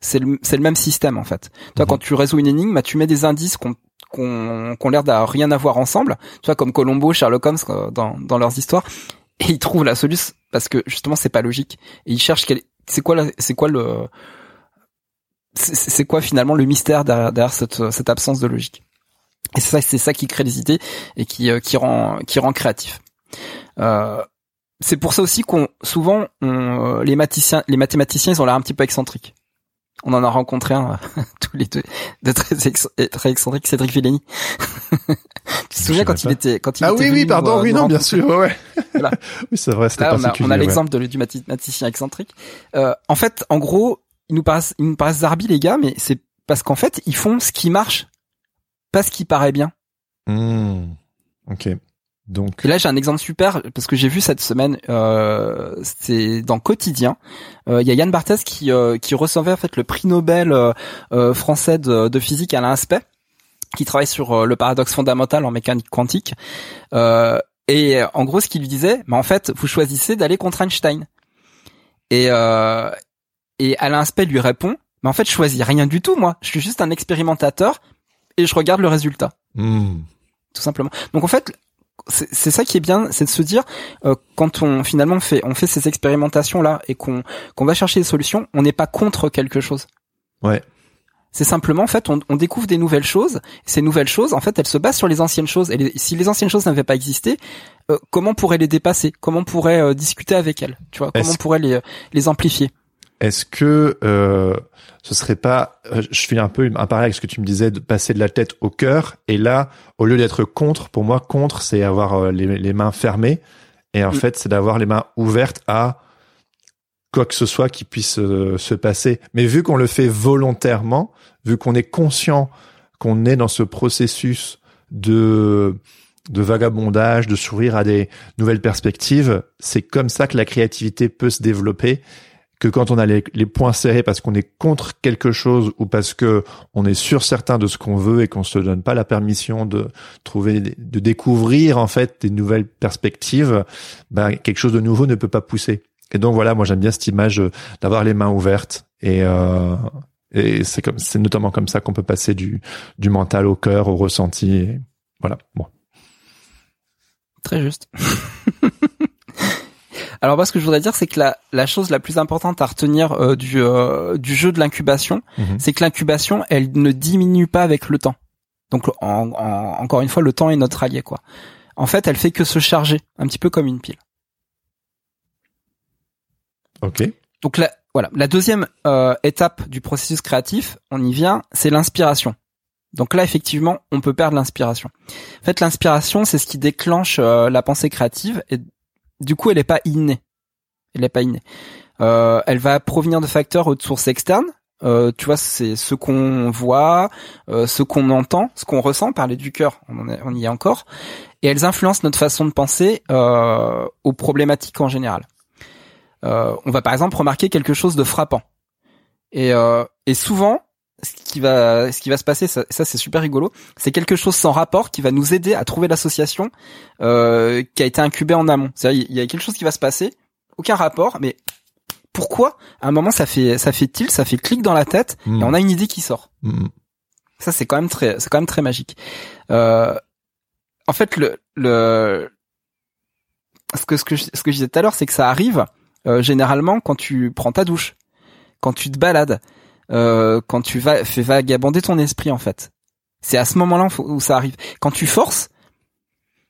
C'est le, le même système en fait. Toi, Mhm. quand tu résous une énigme, bah, tu mets des indices qu'on qu'on qu'on l'air d'avoir rien à voir ensemble. Tu vois, comme Colombo, Sherlock Holmes euh, dans, dans leurs histoires. Et ils trouvent la solution parce que justement c'est pas logique. Et ils cherchent quel, c'est quoi c'est quoi le, c'est quoi finalement le mystère derrière, cette, absence de logique? Et c'est ça, c'est ça qui crée les idées et qui, euh, rend, créatif. Euh, c'est pour ça aussi qu'on souvent euh, les mathématiciens, les mathématiciens, ils ont l'air un petit peu excentriques. On en a rencontré un tous les deux, de très, très excentrique, Cédric Villani. tu te souviens quand il était quand il ah était oui oui pardon nous, oui euh, non bien sûr ouais. Voilà. oui c'est vrai c'était on a, particulier. on a ouais. l'exemple de, du mathématicien excentrique. Euh, en fait, en gros, ils nous paraissent, ils nous paraissent zarbi les gars, mais c'est parce qu'en fait, ils font ce qui marche, pas ce qui paraît bien. Hmm. Ok. Donc. Et là, j'ai un exemple super parce que j'ai vu cette semaine, euh, c'est dans Quotidien. Euh, Il y a Yann Barthès qui euh, qui recevait en fait le prix Nobel euh, euh, français de, de physique à l'inspect, qui travaille sur euh, le paradoxe fondamental en mécanique quantique. Euh, et en gros, ce qu'il lui disait, mais en fait, vous choisissez d'aller contre Einstein. Et euh, et Alain Aspect lui répond, mais en fait, je choisis rien du tout, moi. Je suis juste un expérimentateur et je regarde le résultat Hmm. tout simplement. Donc en fait, c'est ça qui est bien, c'est de se dire euh, quand on finalement fait on fait ces expérimentations là et qu'on qu'on va chercher des solutions, on n'est pas contre quelque chose. Ouais. C'est simplement en fait on, on découvre des nouvelles choses. Ces nouvelles choses, en fait, elles se basent sur les anciennes choses. Et les- si les anciennes choses n'avaient pas existé, euh, comment on pourrait les dépasser? Comment on pourrait euh, discuter avec elles? Tu vois Comment on pourrait les les amplifier? Est-ce que euh, ce serait pas, euh, je fais un peu un parallèle avec ce que tu me disais de passer de la tête au cœur, et là, au lieu d'être contre, pour moi, contre, c'est avoir euh, les, les mains fermées, et en Mm. fait, c'est d'avoir les mains ouvertes à quoi que ce soit qui puisse euh, se passer. Mais vu qu'on le fait volontairement, vu qu'on est conscient qu'on est dans ce processus de de vagabondage, de s'ouvrir à des nouvelles perspectives, c'est comme ça que la créativité peut se développer que quand on a les, les points serrés parce qu'on est contre quelque chose ou parce que on est sûr certain de ce qu'on veut et qu'on se donne pas la permission de trouver, de découvrir en fait des nouvelles perspectives, ben, quelque chose de nouveau ne peut pas pousser. Et donc voilà, moi j'aime bien cette image d'avoir les mains ouvertes et euh, et c'est comme c'est notamment comme ça qu'on peut passer du du mental au cœur, au ressenti. Voilà. Bon. Très juste. Alors moi, ce que je voudrais dire, c'est que la, la chose la plus importante à retenir euh, du, euh, du jeu de l'incubation, Mhm. c'est que l'incubation, elle ne diminue pas avec le temps. Donc en- en- encore une fois, le temps est notre allié, quoi. En fait, elle fait que se charger, un petit peu comme une pile. Ok. Donc la, voilà, la deuxième euh, étape du processus créatif, on y vient, c'est l'inspiration. Donc là, effectivement, on peut perdre l'inspiration. En fait, l'inspiration, c'est ce qui déclenche euh, la pensée créative, et du coup, elle n'est pas innée. Elle n'est pas innée. Euh, elle va provenir de facteurs ou de sources externes. Euh, tu vois, c'est ce qu'on voit, euh, ce qu'on entend, ce qu'on ressent, parler du cœur, on, y est encore, et elles influencent notre façon de penser aux problématiques en général. On va par exemple remarquer quelque chose de frappant. Et souvent, ce qui va, ce qui va se passer, ça, ça, c'est super rigolo, c'est quelque chose sans rapport qui va nous aider à trouver l'association euh, qui a été incubée en amont. C'est-à-dire, il y a quelque chose qui va se passer, aucun rapport, mais pourquoi À un moment, ça fait, ça fait tilt, ça fait clic dans la tête, et on a une idée qui sort. Mm. Ça, c'est quand même très, c'est quand même très magique. Euh, en fait, le, le, ce que, ce que, je, ce que je disais tout à l'heure, c'est que ça arrive euh, généralement quand tu prends ta douche, quand tu te balades, euh, quand tu vas, fais vagabonder ton esprit, en fait. C'est à ce moment-là où ça arrive. Quand tu forces,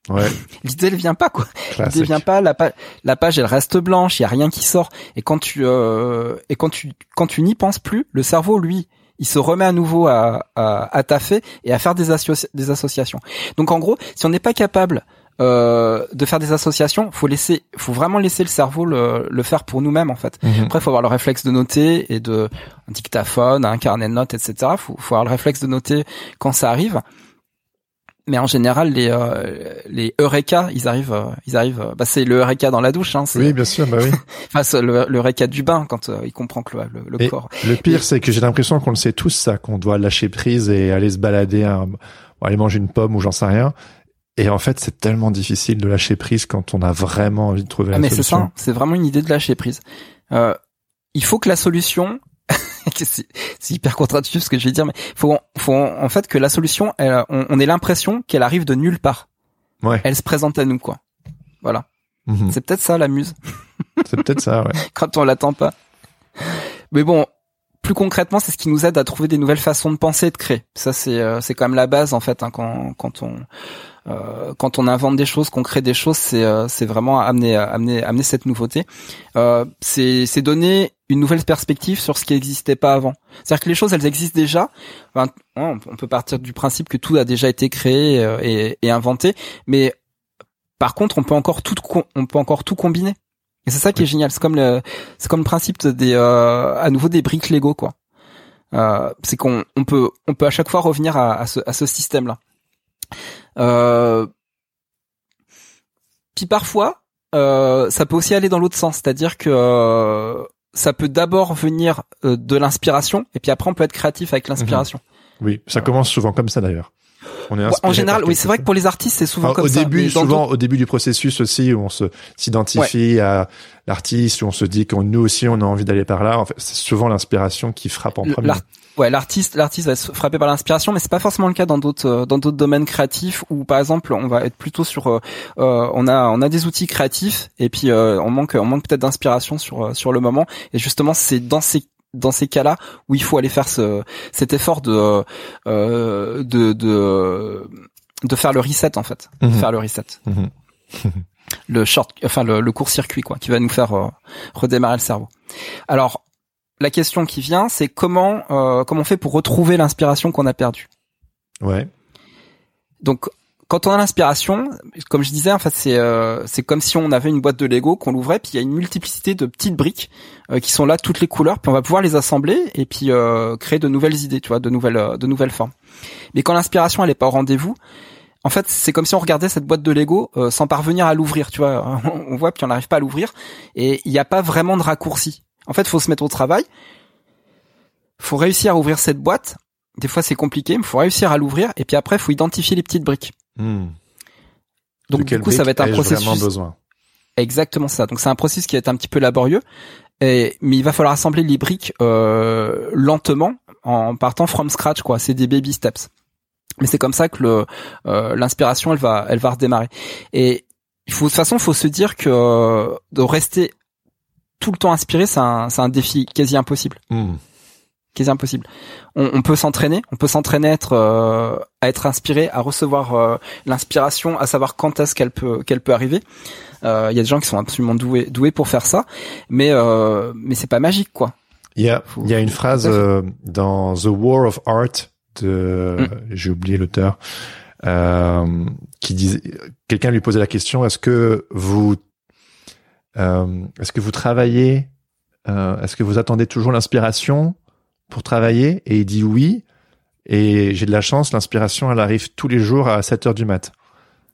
Ouais. l'idée elle vient pas quoi. L'idée vient pas, la, pa- la page elle reste blanche, il y a rien qui sort. Et quand tu euh, et quand tu quand tu n'y penses plus, le cerveau lui, il se remet à nouveau à à, à taffer et à faire des, associ- des associations. Donc en gros, si on n'est pas capable euh, de faire des associations, faut laisser, faut vraiment laisser le cerveau le, le faire pour nous-mêmes en fait. Mhm. Après, faut avoir le réflexe de noter et de un dictaphone, un carnet de notes, etc. Faut, faut avoir le réflexe de noter quand ça arrive. Mais en général, les euh, les eureka, ils arrivent, euh, ils arrivent. euh, bah c'est le eureka dans la douche, hein. Oui, bien sûr, bah oui. enfin, c'est le, le eureka du bain quand il comprend que le, le, corps. le pire, c'est que j'ai l'impression qu'on le sait tous ça, qu'on doit lâcher prise et aller se balader, aller manger une pomme ou j'en sais rien. Et en fait, c'est tellement difficile de lâcher prise quand on a vraiment envie de trouver Ah la mais c'est ça, solution. hein. c'est vraiment une idée de lâcher prise. Euh, il faut que la solution, c'est c'est hyper contre-intuitif ce que je vais dire, mais faut, faut en fait que la solution, elle, on, on ait l'impression qu'elle arrive de nulle part. Ouais. Elle se présente à nous quoi. Voilà. Mhm. C'est peut-être ça la muse C'est peut-être ça, ouais. quand on l'attend pas. Mais bon, plus concrètement, c'est ce qui nous aide à trouver des nouvelles façons de penser et de créer. Ça, c'est euh, c'est quand même la base en fait hein, quand quand on euh, quand on invente des choses, qu'on crée des choses, c'est euh, c'est vraiment amener amener amener cette nouveauté. Euh, c'est c'est donner une nouvelle perspective sur ce qui n'existait pas avant. C'est-à-dire que les choses, elles existent déjà. Enfin, on peut partir du principe que tout a déjà été créé euh, et, et inventé, mais par contre, on peut encore tout on peut encore tout combiner. Et c'est ça qui est génial. C'est comme le c'est comme le principe des euh, à nouveau des briques Lego quoi. Euh, c'est qu'on on peut on peut à chaque fois revenir à, à ce à ce système là. Euh, puis parfois, euh, ça peut aussi aller dans l'autre sens, c'est-à-dire que euh, ça peut d'abord venir de l'inspiration, et puis après on peut être créatif avec l'inspiration. Oui, ça commence souvent comme ça d'ailleurs. On est en général, oui, c'est vrai que pour les artistes, c'est souvent comme au ça. Début, souvent, au début du processus aussi, où on se s'identifie à l'artiste, où on se dit que nous aussi, on a envie d'aller par là. En fait, c'est souvent l'inspiration qui frappe en premier ouais, l'artiste, l'artiste va se frapper par l'inspiration, mais c'est pas forcément le cas dans d'autres, euh, dans d'autres domaines créatifs où, par exemple, on va être plutôt sur, euh, euh on a, on a des outils créatifs et puis euh, on manque, on manque peut-être d'inspiration sur, sur le moment. Et justement, c'est dans ces dans ces cas-là où il faut aller faire ce, cet effort de, euh, de, de, de faire le reset en fait, mhm. faire le reset. Mhm. le short, enfin le, le court-circuit quoi, qui va nous faire redémarrer le cerveau. Alors la question qui vient, c'est comment euh, comment on fait pour retrouver l'inspiration qu'on a perdue. Ouais. Donc quand on a l'inspiration, comme je disais, en fait, c'est euh, c'est comme si on avait une boîte de Lego qu'on l'ouvrait, puis il y a une multiplicité de petites briques euh, qui sont là, toutes les couleurs, puis on va pouvoir les assembler et puis euh, créer de nouvelles idées, tu vois, de nouvelles de nouvelles formes. Mais quand l'inspiration elle est pas au rendez-vous, en fait, c'est comme si on regardait cette boîte de Lego sans parvenir à l'ouvrir, tu vois. On voit puis on n'arrive pas à l'ouvrir et il n'y a pas vraiment de raccourci. En fait, faut se mettre au travail. Faut réussir à ouvrir cette boîte. Des fois, c'est compliqué, mais faut réussir à l'ouvrir. Et puis après, faut identifier les petites briques. Hmm. Donc du coup, ça va être un processus. Besoin? Exactement ça. Donc c'est un processus qui va être un petit peu laborieux, et, mais il va falloir assembler les briques euh, lentement en partant from scratch quoi. C'est des baby steps. Mais c'est comme ça que le euh, l'inspiration elle va elle va redémarrer. Et il faut de toute façon faut se dire que euh, de rester tout le temps inspiré, c'est un, c'est un défi quasi impossible. Hmm. Quasi impossible. On, on peut s'entraîner, on peut s'entraîner à être, euh, à être inspiré, à recevoir euh, l'inspiration, à savoir quand est-ce qu'elle peut, qu'elle peut arriver. Euh, il y a des gens qui sont absolument doués, doués pour faire ça, mais mais c'est pas magique quoi. Il y a, il y a une phrase dans The War of Art de, hmm. j'ai oublié l'auteur, qui disait, quelqu'un lui posait la question, est-ce que vous euh, est-ce que vous travaillez euh, Est-ce que vous attendez toujours l'inspiration pour travailler? Et il dit oui. Et j'ai de la chance, l'inspiration, elle arrive tous les jours à 7 heures du mat.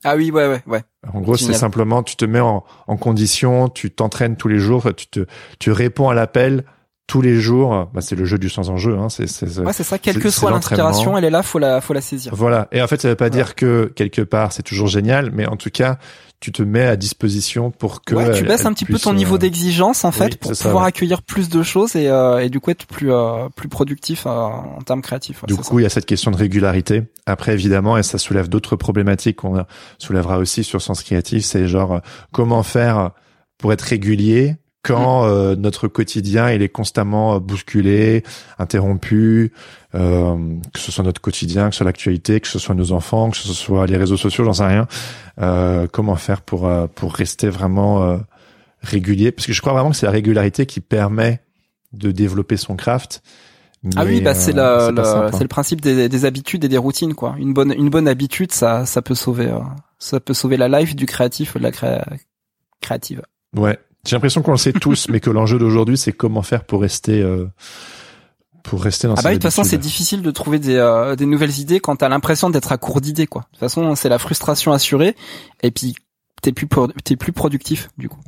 Ah oui, ouais, ouais, ouais. En gros, c'est simplement, tu te mets en, en condition, tu t'entraînes tous les jours, tu te, tu réponds à l'appel tous les jours. Bah, c'est le jeu du sans enjeu. Hein. C'est, c'est, ouais, c'est ça. Quelle que soit l'inspiration, elle est là, faut la, faut la saisir. Voilà. Et en fait, ça veut pas dire que quelque part c'est toujours génial, mais en tout cas, tu te mets à disposition pour que ouais, tu baisses un petit peu ton niveau euh, d'exigence en fait pour pouvoir accueillir plus de choses et, euh, et du coup être plus euh, plus productif en termes créatifs. du coup, il y a cette question de régularité. Après, évidemment, et ça soulève d'autres problématiques qu'on soulèvera aussi sur Sens Créatif, c'est genre comment faire pour être régulier quand mm. notre quotidien il est constamment bousculé, interrompu, euh, que ce soit notre quotidien, que ce soit l'actualité, que ce soit nos enfants, que ce soit les réseaux sociaux, j'en sais rien. Euh, comment faire pour euh, pour rester vraiment euh, régulier? Parce que je crois vraiment que c'est la régularité qui permet de développer son craft. ah oui, bah c'est la, hein. c'est le principe des, des, habitudes et des routines quoi. Une bonne une bonne habitude, ça ça peut sauver ça peut sauver la life du créatif ou de la créative. Ouais, j'ai l'impression qu'on le sait tous, mais que l'enjeu d'aujourd'hui, c'est comment faire pour rester euh, pour rester dans. Ah bah de toute façon, c'est difficile de trouver des, euh, des nouvelles idées quand t'as l'impression d'être à court d'idées, quoi. De toute façon, c'est la frustration assurée, et puis t'es plus t'es plus productif du coup.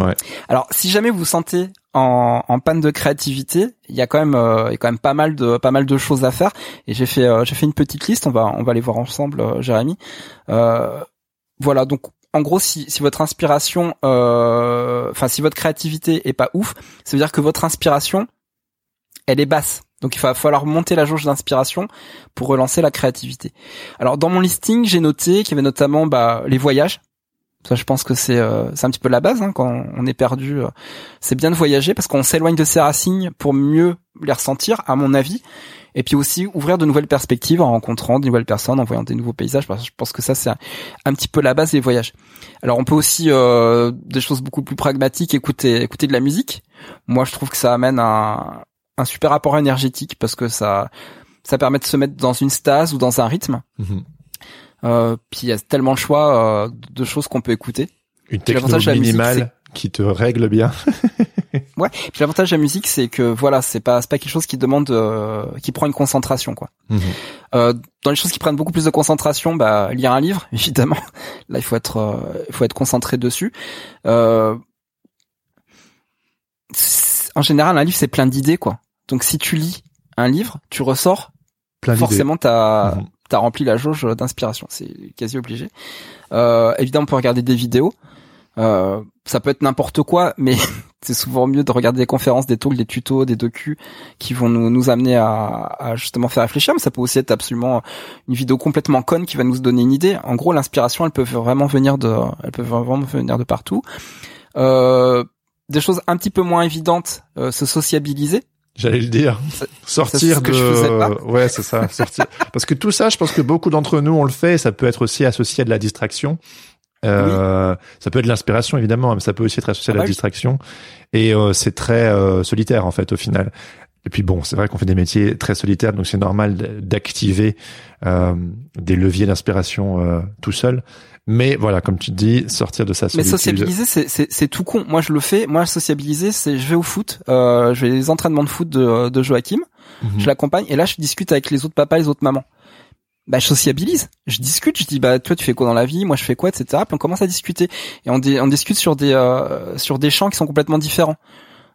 Ouais. Alors, si jamais vous vous sentez en, en panne de créativité, il y a quand même euh, il y a quand même pas mal de pas mal de choses à faire. Et j'ai fait euh, j'ai fait une petite liste. On va on va les voir ensemble, euh, Jérémy. voilà. Donc en gros, si, si votre inspiration, enfin si votre créativité est pas ouf, ça veut dire que votre inspiration, elle est basse. Donc il va falloir monter la jauge d'inspiration pour relancer la créativité. Alors dans mon listing, j'ai noté qu'il y avait notamment bah, les voyages. Ça, je pense que c'est euh, c'est un petit peu la base hein, quand on est perdu. Euh, c'est bien de voyager parce qu'on s'éloigne de ses racines pour mieux les ressentir, à mon avis, et puis aussi ouvrir de nouvelles perspectives en rencontrant de nouvelles personnes, en voyant des nouveaux paysages. Je pense que ça c'est un, petit peu la base des voyages. Alors on peut aussi euh, des choses beaucoup plus pragmatiques, écouter écouter de la musique. Moi je trouve que ça amène un, un super rapport énergétique parce que ça ça permet de se mettre dans une stase ou dans un rythme. Mhm. Euh, puis il y a tellement de choix euh, de choses qu'on peut écouter. Une technologie minimale qui te règle bien. ouais. Puis l'avantage de la musique, c'est que voilà, c'est pas c'est pas quelque chose qui demande, euh, qui prend une concentration quoi. Mhm. Euh, dans les choses qui prennent beaucoup plus de concentration, bah lire un livre évidemment. Là, il faut être euh, il faut être concentré dessus. Euh, en général, un livre c'est plein d'idées quoi. Donc si tu lis un livre, tu ressors plein forcément t'as mmh. t'as rempli la jauge d'inspiration. C'est quasi obligé. Euh, évidemment, on peut regarder des vidéos. Euh, ça peut être n'importe quoi, mais c'est souvent mieux de regarder des conférences, des talks, des tutos, des docus qui vont nous, nous amener à, à, justement faire réfléchir. Mais ça peut aussi être absolument une vidéo complètement conne qui va nous donner une idée. En gros, l'inspiration, elle peut vraiment venir de, elle peut vraiment venir de partout. Euh, des choses un petit peu moins évidentes, euh, se sociabiliser. J'allais le dire. Sortir de, ouais, c'est ça, sortir. Parce que tout ça, je pense que beaucoup d'entre nous on le fait. Ça peut être aussi associé à de la distraction. Euh, Ça peut être de l'inspiration évidemment, mais ça peut aussi être associé à la ah bah distraction. Et euh, c'est très euh, solitaire en fait au final. Et puis bon, c'est vrai qu'on fait des métiers très solitaires, donc c'est normal d'activer euh, des leviers d'inspiration tout seul. Mais voilà, comme tu dis, sortir de sa solitude. Mais sociabiliser, c'est tout con. Moi, je le fais. Moi, sociabiliser, c'est je vais au foot. Euh, je vais les entraînements de foot de, de Joachim. Mhm. Je l'accompagne et là, je discute avec les autres papas, les autres mamans. Bah, je sociabilise. Je discute. Je dis, bah, toi, tu fais quoi dans la vie? Moi, je fais quoi, etc. Puis on commence à discuter et on, on discute sur des euh, sur des champs qui sont complètement différents.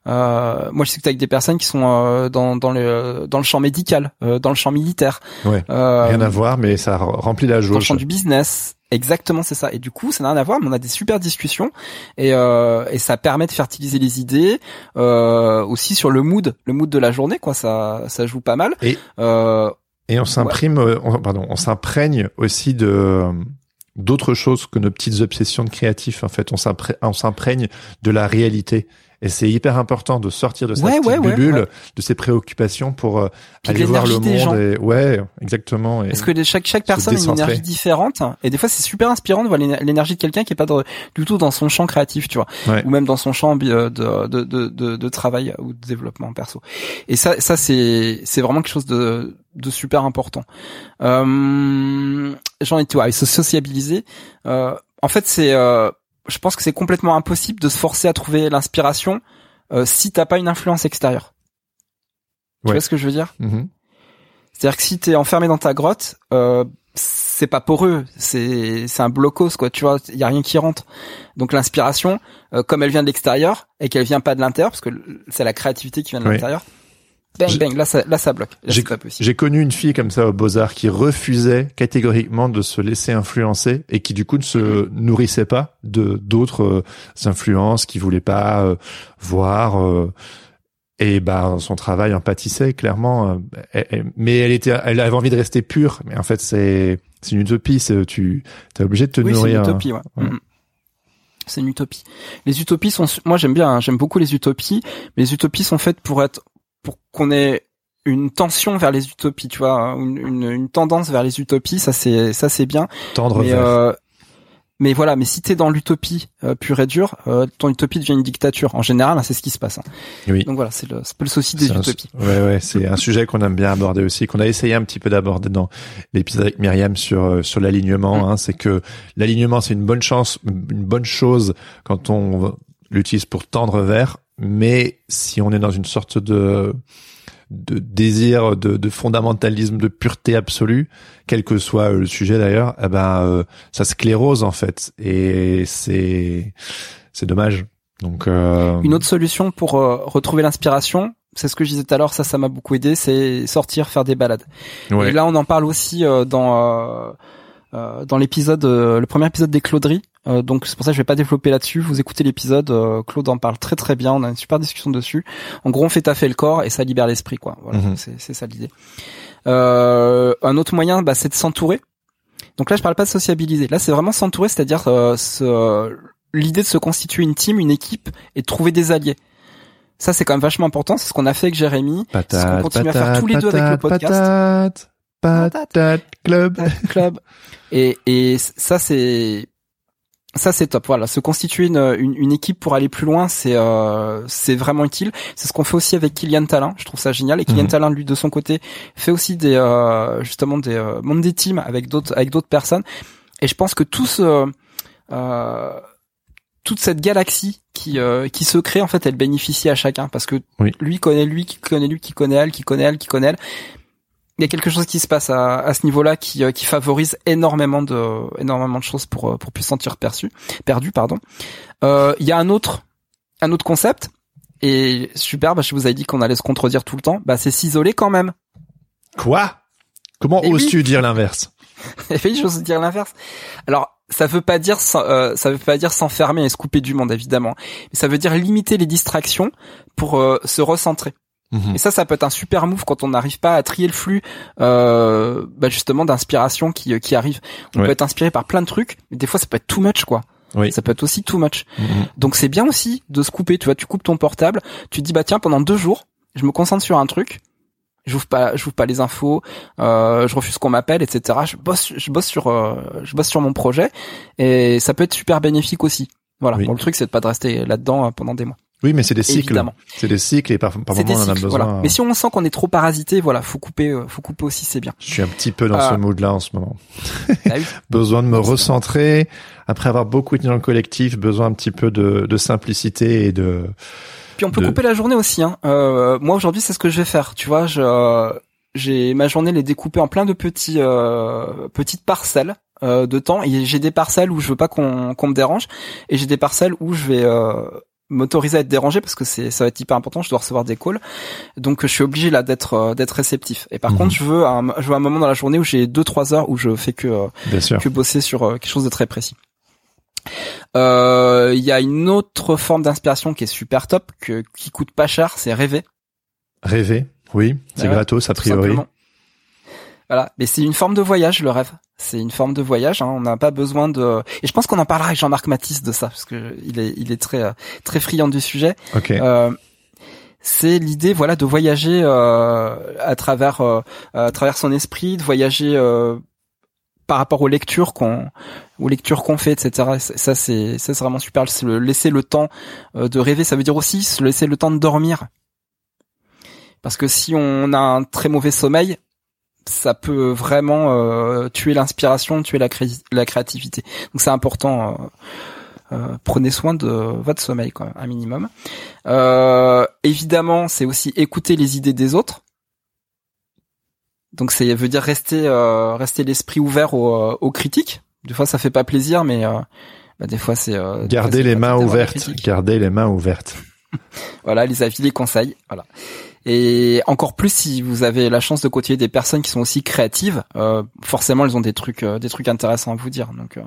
Euh, moi, je discute avec des personnes qui sont euh, dans dans le dans le champ médical, euh, dans le champ militaire. Ouais. Rien à voir, mais ça remplit la jauge. Dans le champ du business, Exactement, c'est ça. Et du coup, ça n'a rien à voir, mais on a des super discussions et, euh, et ça permet de fertiliser les idées euh, aussi sur le mood, le mood de la journée, quoi. Ça, ça joue pas mal. Et, euh, et on s'imprime, euh, pardon, on s'imprègne aussi de d'autres choses que nos petites obsessions de créatifs. En fait, on s'imprègne de la réalité. Et c'est hyper important de sortir de cette bulle, de ses préoccupations pour euh, aller voir le monde. Et, ouais, exactement. Et Parce que chaque chaque personne a une énergie différente, et des fois c'est super inspirant de voir l'énergie de quelqu'un qui est pas du tout dans son champ créatif, tu vois, ou même dans son champ de de, de, de, de travail ou de développement perso. Et ça ça c'est c'est vraiment quelque chose de de super important. Euh, J'en ai tout, ouais, se sociabiliser. Euh, en fait, c'est euh, je pense que c'est complètement impossible de se forcer à trouver l'inspiration euh, si t'as pas une influence extérieure. Tu vois ce que je veux dire mm-hmm. C'est-à-dire que si t'es enfermé dans ta grotte, euh, c'est pas poreux, c'est c'est un blocos quoi. Tu vois, il y a rien qui rentre. Donc l'inspiration, euh, comme elle vient de l'extérieur et qu'elle vient pas de l'intérieur, parce que c'est la créativité qui vient de l'intérieur, Bang, bang, là ça, là ça bloque. J'ai connu une fille comme ça au Beaux-Arts qui refusait catégoriquement de se laisser influencer et qui du coup ne se nourrissait pas de d'autres euh, influences, qui voulait pas euh, voir. Euh, et ben son travail en pâtissait clairement. mais elle était, elle avait envie de rester pure. Mais en fait c'est c'est une utopie. Tu es obligé de te oui, nourrir. C'est une utopie, ouais. C'est une utopie. Les utopies sont, moi j'aime bien, hein, j'aime beaucoup les utopies, mais les utopies sont faites pour être pour qu'on ait une tension vers les utopies, tu vois, hein, une, une, tendance vers les utopies, ça c'est ça c'est bien. Tendre mais, vers. Euh, mais voilà, mais si t'es dans l'utopie euh, pure et dure, euh, ton utopie devient une dictature. En général, hein, c'est ce qui se passe. Hein. Oui. Donc voilà, c'est le, c'est le souci des utopies. ouais, ouais, c'est un sujet qu'on aime bien aborder aussi, qu'on a essayé un petit peu d'aborder dans l'épisode avec Myriam sur sur l'alignement. Mm. Hein, c'est que l'alignement, c'est une bonne chance, une bonne chose quand on l'utilise pour tendre vers, mais si on est dans une sorte de de désir de, de, fondamentalisme, de pureté absolue, quel que soit le sujet d'ailleurs, eh ben euh, ça sclérose en fait et c'est c'est dommage. Donc euh... une autre solution pour euh, retrouver l'inspiration, c'est ce que je disais tout à l'heure, ça ça m'a beaucoup aidé, c'est sortir faire des balades. Et là on en parle aussi euh, dans dans l'épisode le premier épisode des Clauderies euh, donc c'est pour ça que je vais pas développer là-dessus. Vous écoutez l'épisode, euh, Claude en parle très très bien. On a une super discussion dessus. En gros, on fait taffer le corps et ça libère l'esprit, quoi. Voilà, mhm. c'est ça l'idée. Euh, un autre moyen, bah, c'est de s'entourer. Donc là, je parle pas de sociabiliser. Là, c'est vraiment s'entourer, c'est-à-dire l'idée de se constituer une team, une équipe et de trouver des alliés. Ça, c'est quand même vachement important. C'est ce qu'on a fait avec Jérémy. Patate, ce qu'on continue patate, à faire tous les deux avec le patate, podcast. Patate, patate, club. Club. Et, et ça, c'est ça c'est top. Voilà, se constituer une, une, une équipe pour aller plus loin, c'est euh, c'est vraiment utile. C'est ce qu'on fait aussi avec Kylian Talin. Je trouve ça génial. Et Kylian Mhm. Talin, lui, de son côté, fait aussi des euh, justement des euh, monte des teams avec d'autres avec d'autres personnes. Et je pense que tout ce euh, toute cette galaxie qui euh, qui se crée en fait, elle bénéficie à chacun parce que Oui. lui connaît lui, qui connaît lui, qui connaît elle, qui connaît elle, qui connaît elle. Il y a quelque chose qui se passe à, à ce niveau-là qui, euh, qui favorise énormément de énormément de choses pour euh, pour plus se sentir perçu perdu pardon. Euh, Il y a un autre un autre concept et super. Bah, je vous avais dit qu'on allait se contredire tout le temps. Bah c'est s'isoler quand même. Quoi? Comment Eh oui. oses-tu dire l'inverse? Et oui, j'ose dire l'inverse. Alors, ça veut pas dire euh, ça veut pas dire s'enfermer et se couper du monde évidemment, mais ça veut dire limiter les distractions pour euh, se recentrer. Mhm. Et ça, ça peut être un super move quand on n'arrive pas à trier le flux, euh, bah justement d'inspiration qui euh, qui arrive. On Ouais. peut être inspiré par plein de trucs, mais des fois ça peut être too much quoi. Oui. Ça peut être aussi too much. Mhm. Donc c'est bien aussi de se couper. Tu vois, tu coupes ton portable, tu te dis bah tiens pendant deux jours, je me concentre sur un truc. J'ouvre pas, j'ouvre pas les infos, euh, je refuse qu'on m'appelle, etc. Je bosse, je bosse sur, euh, je bosse sur mon projet et ça peut être super bénéfique aussi. Voilà. Oui. Bon, le truc c'est de pas de rester là-dedans euh, pendant des mois. Oui, mais c'est des cycles. Évidemment. C'est des cycles et par, par moment des on en a besoin. voilà. Mais si on sent qu'on est trop parasité, voilà, faut couper, euh, faut couper aussi, c'est bien. Je suis un petit peu dans Ah. ce mood-là en ce moment. Ah oui. besoin de me recentrer après avoir beaucoup été dans le collectif, besoin un petit peu de, de simplicité et de. Puis on peut De- couper la journée aussi. Hein. Euh, moi aujourd'hui, c'est ce que je vais faire. Tu vois, je j'ai ma journée les découper en plein de petits euh, petites parcelles euh, de temps. Et j'ai des parcelles où je veux pas qu'on qu'on me dérange, et j'ai des parcelles où je vais euh, m'autoriser à être dérangé parce que c'est ça va être hyper important. Je dois recevoir des calls, donc je suis obligé là d'être euh, d'être réceptif. Et par Mhm. contre, je veux un je veux un moment dans la journée où j'ai deux trois heures où je fais que euh, que bosser sur euh, quelque chose de très précis. Euh, Il y a une autre forme d'inspiration qui est super top, que, qui coûte pas cher, c'est rêver. Rêver, oui, c'est ouais, gratos a priori. simplement. Voilà, mais c'est une forme de voyage, le rêve. C'est une forme de voyage. hein. On n'a pas besoin de. Et je pense qu'on en parlera avec Jean-Marc Matisse de ça, parce que il est, il est très, euh, très friand du sujet. Ok. Euh, c'est l'idée, voilà, de voyager euh, à travers, euh, à travers son esprit, de voyager euh, par rapport aux lectures qu'on, aux lectures qu'on fait, etc. Et ça, ça, c'est, ça, c'est vraiment super. C'est le laisser le temps euh, de rêver. Ça veut dire aussi se laisser le temps de dormir. Parce que si on a un très mauvais sommeil, ça peut vraiment euh, tuer l'inspiration, tuer la, cré- la créativité. Donc c'est important. euh, euh, prenez soin de votre sommeil quand même, un minimum. Euh, évidemment, c'est aussi écouter les idées des autres. Donc ça veut dire rester euh, rester l'esprit ouvert aux, aux critiques. Des fois ça fait pas plaisir, mais euh, bah, des fois c'est euh, c'est les mains ouvertes. Gardez les mains ouvertes. Voilà, les avis, les conseils, voilà. Et encore plus si vous avez la chance de côtoyer des personnes qui sont aussi créatives, euh, forcément elles ont des trucs euh, des trucs intéressants à vous dire. Donc, euh,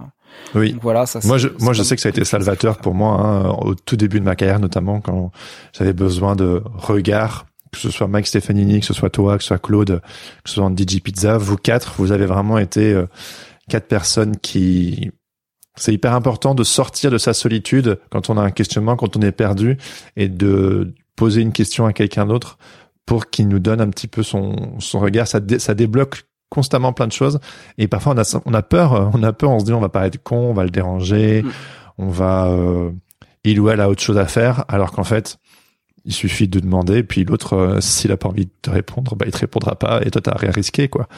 Oui. donc voilà, ça. Moi, je, moi, je sais que ça a été salvateur pour moi hein, au tout début de ma carrière, notamment quand j'avais besoin de regard, que ce soit Mike Stefanini, que ce soit toi, que ce soit Claude, que ce soit DJ Pizza, vous quatre, vous avez vraiment été euh, quatre personnes qui. C'est hyper important de sortir de sa solitude quand on a un questionnement, quand on est perdu, et de poser une question à quelqu'un d'autre pour qu'il nous donne un petit peu son, son regard. Ça, dé- ça débloque constamment plein de choses. Et parfois on a, on a peur, euh, on a peur, on se dit on va paraître con, on va le déranger, Mm. on va, euh, il ou elle a autre chose à faire, alors qu'en fait, il suffit de demander, puis l'autre, euh, s'il a pas envie de te répondre, bah il te répondra pas, et toi t'as rien risqué, quoi.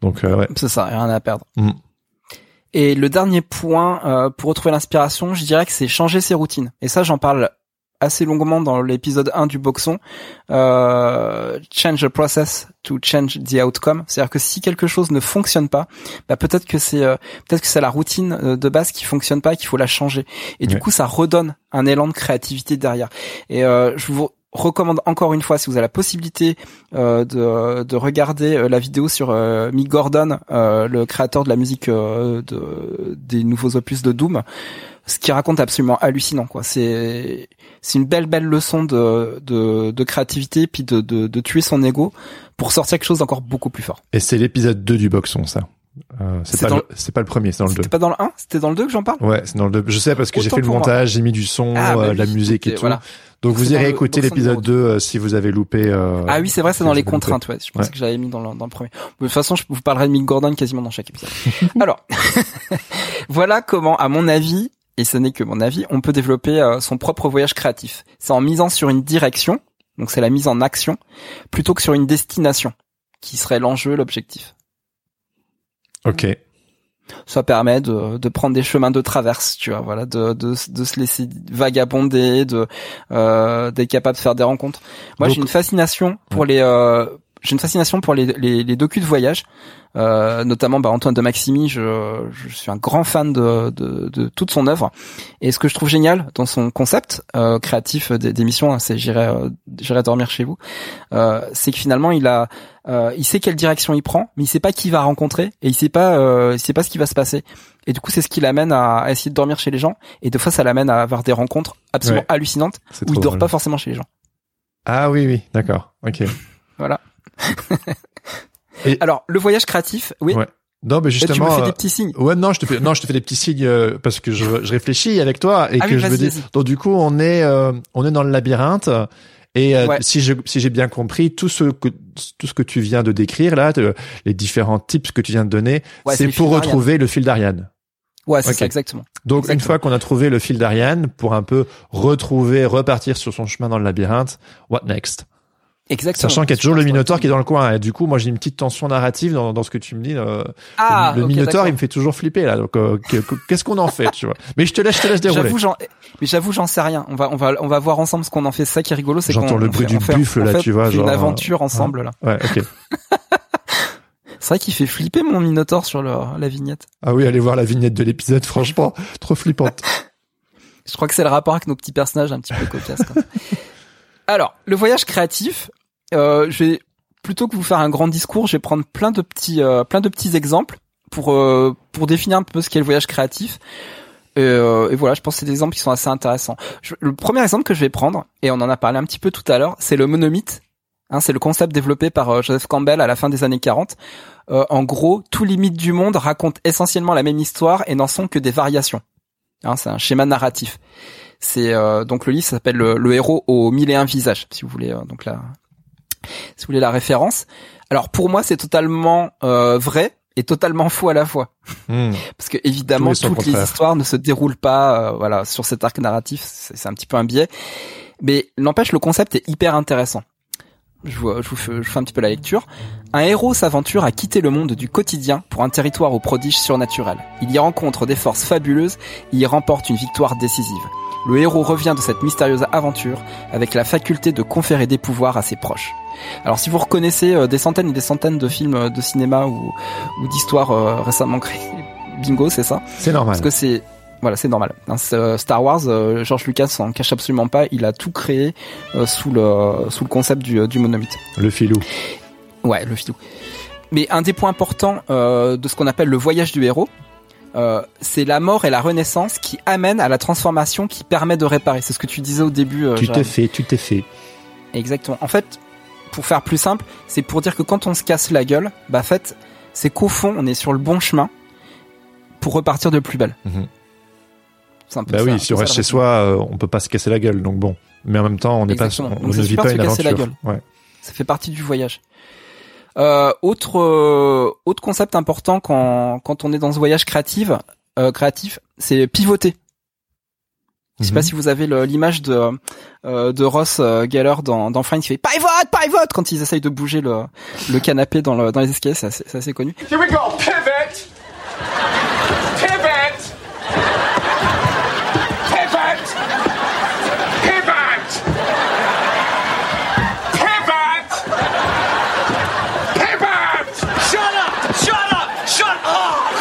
Donc euh, ouais. C'est ça, rien à perdre. Mm. Et le dernier point euh, pour retrouver l'inspiration, je dirais que c'est changer ses routines. Et ça, j'en parle assez longuement dans l'épisode 1 du boxon. Euh, change the process to change the outcome. C'est-à-dire que si quelque chose ne fonctionne pas, bah peut-être que c'est euh, peut-être que c'est la routine euh, de base qui fonctionne pas et qu'il faut la changer. Et du Ouais. coup, ça redonne un élan de créativité derrière. Et euh, je vous recommande encore une fois, si vous avez la possibilité euh, de, de regarder euh, la vidéo sur euh, Mick Gordon, euh, le créateur de la musique euh, de, des nouveaux opus de Doom, ce qui raconte absolument hallucinant. quoi. C'est c'est une belle belle leçon de de, de créativité puis de, de de tuer son ego pour sortir quelque chose d'encore beaucoup plus fort. Et c'est l'épisode 2 du boxon, ça. Euh, c'est pas, le- c'est pas le premier, c'est dans le 2. C'était pas dans le 1 C'était dans le 2 que j'en parle? Ouais, c'est dans le 2. Je sais parce que j'ai fait le montage, j'ai mis du son, Ah, bah euh, oui, la musique et tout. voilà. Donc vous irez écouter l'épisode numéro 2 euh, si vous avez loupé. euh, Ah oui, c'est vrai, c'est dans les contraintes, ouais. Je pensais Ouais. que j'avais mis dans le, dans le premier. De toute façon, je vous parlerai de Mick Gordon quasiment dans chaque épisode. Alors, voilà comment, à mon avis, et ce n'est que mon avis, on peut développer euh, son propre voyage créatif. C'est en misant sur une direction, donc c'est la mise en action, plutôt que sur une destination, qui serait l'enjeu, l'objectif. Ok. Ça permet de, de prendre des chemins de traverse, tu vois, voilà, de, de, de se laisser vagabonder, de euh, d'être capable de faire des rencontres. Moi, j'ai une fascination pour les euh, j'ai une fascination pour les, les, les docus de voyage, euh, notamment bah, Antoine de Maximi. Je, je suis un grand fan de, de, de toute son œuvre. Et ce que je trouve génial dans son concept euh, créatif d'émission, hein, c'est j'irai euh, j'irai dormir chez vous, euh, c'est que finalement il a euh, il sait quelle direction il prend, mais il sait pas qui va rencontrer et il sait pas euh, il sait pas ce qui va se passer. Et du coup, c'est ce qui l'amène à, essayer de dormir chez les gens. Et des fois, ça l'amène à avoir des rencontres absolument Ouais. hallucinantes où il dort drôle. pas forcément chez les gens. Ah oui, oui, d'accord. Ok. Voilà. Et- Alors, le voyage créatif, oui. Ouais. Non, mais Et tu me justement. fais euh, des petits signes. Ouais, non, je te fais, non, je te fais des petits signes euh, parce que je, je réfléchis avec toi et Ah que oui, je me dis. Donc du coup, on est, euh, on est dans le labyrinthe et euh, Ouais. si je, si j'ai bien compris, tout ce que, tout ce que tu viens de décrire là, de- les différents tips que tu viens de donner, Ouais, c'est pour retrouver le fil d'Ariane. Ouais, c'est ça, exactement. Donc Exactement. une fois qu'on a trouvé le fil d'Ariane, pour un peu retrouver, repartir sur son chemin dans le labyrinthe, what next? Exactement. Sachant qu'il y a toujours le Minotaure qui est dans le coin. Et du coup, moi, j'ai une petite tension narrative dans, dans ce que tu me dis. euh, Ah, le ok, Minotaure, il me fait toujours flipper là. Donc, euh, que- que- qu'est-ce qu'on en fait, tu vois? Mais je te laisse, je te laisse dérouler. J'avoue, j'en, mais j'avoue, j'en sais rien. On va, on va, on va voir ensemble ce qu'on en fait. C'est ça qui est rigolo, c'est qu'on J'entends le bruit fait- du buffle, là, fait- tu vois, genre, une euh, aventure ensemble là. Ouais, ok. C'est vrai qu'il fait flipper mon Minotaure sur le, la vignette. Ah oui, allez voir la vignette de l'épisode, franchement, trop flippante. Je crois que c'est le rapport avec nos petits personnages un petit peu cocasses. même. Alors, le voyage créatif, euh, je vais plutôt que vous faire un grand discours, je vais prendre plein de petits, euh, plein de petits exemples pour euh, pour définir un peu ce qu'est le voyage créatif. Et, euh, et voilà, je pense que c'est des exemples qui sont assez intéressants. Le premier exemple que je vais prendre, et on en a parlé un petit peu tout à l'heure, c'est le monomythe. Hein, c'est le concept développé par euh, Joseph Campbell à la fin des années 40. Euh, en gros, tous les mythes du monde racontent essentiellement la même histoire et n'en sont que des variations. Hein, c'est un schéma narratif. C'est euh, donc le livre s'appelle le, le héros aux mille et un visages, si vous voulez euh, donc la si vous voulez la référence. Alors pour moi, c'est totalement euh, vrai et totalement faux à la fois, Hmm. parce que évidemment toutes les histoires ne se déroulent pas euh, voilà sur cet arc narratif. C'est un petit peu un biais, mais n'empêche le concept est hyper intéressant. Je vous, je, vous fais, je fais un petit peu la lecture. Un héros s'aventure à quitter le monde du quotidien pour un territoire aux prodiges surnaturels. Il y rencontre des forces fabuleuses et y remporte une victoire décisive. Le héros revient de cette mystérieuse aventure avec la faculté de conférer des pouvoirs à ses proches. Alors si vous reconnaissez euh, des centaines et des centaines de films euh, de cinéma ou, ou d'histoires euh, récemment créés, bingo, c'est ça? C'est normal. Parce que c'est voilà, c'est normal. Star Wars, George Lucas s'en cache absolument pas. Il a tout créé sous le sous le concept du, du monomythe. Le filou. Ouais, le filou. Mais un des points importants de ce qu'on appelle le voyage du héros, euh, c'est la mort et la renaissance qui amènent à la transformation qui permet de réparer. C'est ce que tu disais au début. euh, Tu t'es fait, tu t'es fait. Exactement. En fait, pour faire plus simple, c'est pour dire que quand on se casse la gueule, bah en fait, c'est qu'au fond, on est sur le bon chemin pour repartir de plus belle. Mhm. C'est un peu Bah ça, oui, si on reste chez soi, euh, on peut pas se casser la gueule, donc bon. Mais en même temps, on n'est pas, on, on ne vit pas une se casser la aventure. gueule. Ouais. Ça fait partie du voyage. Euh, autre euh, autre concept important quand quand on est dans ce voyage créatif, euh, créatif, c'est pivoter. Je sais Mhm. pas si vous avez l'image de euh, de Ross Geller dans dans Friends qui fait pivot pivot quand ils essayent de bouger le le canapé dans le dans les escaliers, c'est assez, c'est assez connu. Here we go. Pivot. Pivot. Pivot. Pivot. Pivot. Shut up. Shut up. Shut up.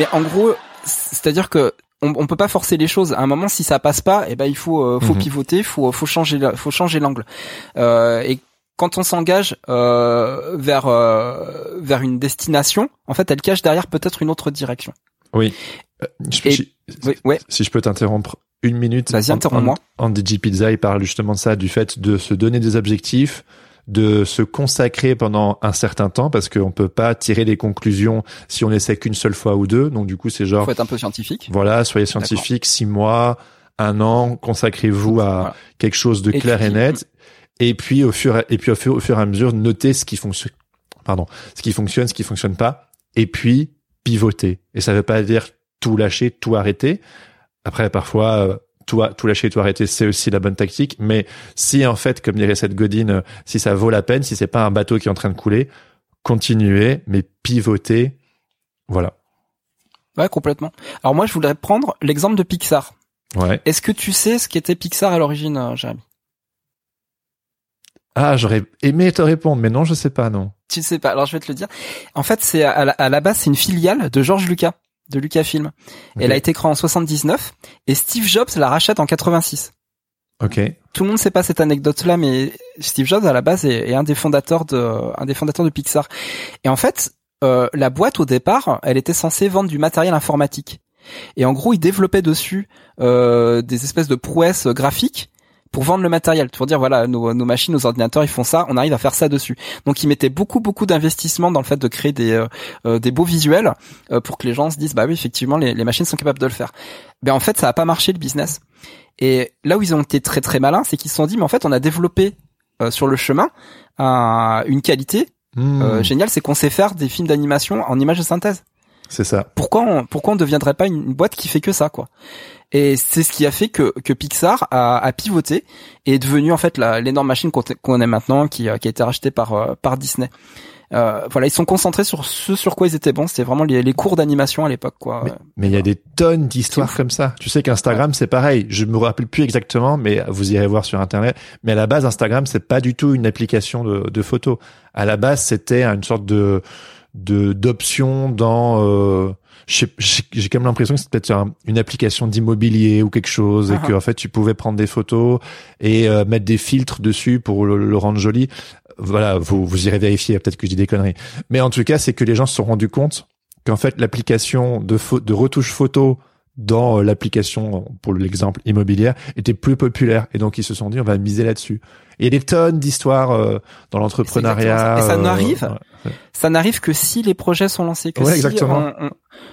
Mais en gros, c'est-à-dire que on, on peut pas forcer les choses. À un moment, si ça passe pas, eh ben il faut euh, faut Mhm. pivoter, faut faut changer la- faut changer l'angle. Euh, et quand on s'engage euh, vers euh, vers une destination, en fait, elle cache derrière peut-être une autre direction. Oui. Je- Et- je- Oui, ouais. si je peux t'interrompre une minute. Vas-y, interromps-moi. DJ Pizza, il parle justement de ça, du fait de se donner des objectifs, de se consacrer pendant un certain temps, parce qu'on peut pas tirer des conclusions si on essaie qu'une seule fois ou deux. Donc du coup, c'est genre, Faut être un peu scientifique. voilà, soyez scientifique, six mois, un an, consacrez-vous à Voilà. quelque chose de clair et net. Et puis au fur et, puis au fur, au fur et à mesure, notez ce qui fonctionne, pardon, ce qui fonctionne, ce qui fonctionne pas. Et puis pivoter. Et ça veut pas dire tout lâcher, tout arrêter. Après, parfois, euh, tout, tout lâcher, tout arrêter, c'est aussi la bonne tactique. Mais si en fait, comme dirait cette Godine, euh, si ça vaut la peine, si c'est pas un bateau qui est en train de couler, continuez, mais pivotez. Voilà. Ouais, complètement. Alors moi, je voudrais prendre l'exemple de Pixar. Ouais. Est-ce que tu sais ce qu'était Pixar à l'origine, euh, Jérémy? Ah, j'aurais aimé te répondre, mais non, je sais pas, non. Tu ne sais pas. Alors je vais te le dire. En fait, c'est à la, à la base, c'est une filiale de George Lucas, de Lucasfilm. Elle a été créée en 79 et Steve Jobs la rachète en 86. Ok. Tout le monde sait pas cette anecdote-là, mais Steve Jobs à la base est, est un des fondateurs de, un des fondateurs de Pixar. Et en fait, euh, la boîte au départ, elle était censée vendre du matériel informatique. Et en gros, ils développaient dessus euh, des espèces de prouesses graphiques pour vendre le matériel. Pour dire voilà, nos, nos machines, nos ordinateurs, ils font ça, on arrive à faire ça dessus. Donc ils mettaient beaucoup beaucoup d'investissement dans le fait de créer des euh, euh, des beaux visuels euh, pour que les gens se disent bah oui effectivement les, les machines sont capables de le faire. Mais en fait ça a pas marché le business. Et là où ils ont été très très malins, c'est qu'ils se sont dit mais en fait on a développé euh, sur le chemin un- une qualité Hmm, euh, géniale, c'est qu'on sait faire des films d'animation en images de synthèse c'est ça. pourquoi on, pourquoi on ne deviendrait pas une, une boîte qui fait que ça quoi? Et c'est ce qui a fait que, que Pixar a, a pivoté et est devenu en fait l'énorme machine qu'on est maintenant qui, euh, qui a été rachetée par euh, par Disney euh, voilà ils sont concentrés sur ce sur quoi ils étaient bons c'était vraiment les, les cours d'animation à l'époque quoi Mais- il y a des tonnes d'histoires comme ça. Tu sais qu'Instagram, c'est pareil. Je me rappelle plus exactement, mais vous irez voir sur Internet. Mais à la base, Instagram, c'est pas du tout une application de, de photos. À la base, c'était une sorte de de d'option dans. Euh, j'ai quand même l'impression que c'était peut-être un- une application d'immobilier ou quelque chose, et Ah. que en fait, tu pouvais prendre des photos et euh, mettre des filtres dessus pour le, le rendre joli. Voilà, vous vous irez vérifier. Peut-être que je dis des conneries. Mais en tout cas, c'est que les gens se sont rendus compte qu'en fait l'application de, de retouche photo dans euh, l'application, pour l'exemple immobilière, était plus populaire. Et donc ils se sont dit, on va miser là-dessus. Et il y a des tonnes d'histoires euh, dans l'entrepreneuriat. Et ça euh, n'arrive ouais. ça n'arrive que si les projets sont lancés que Ouais, si exactement. on- on-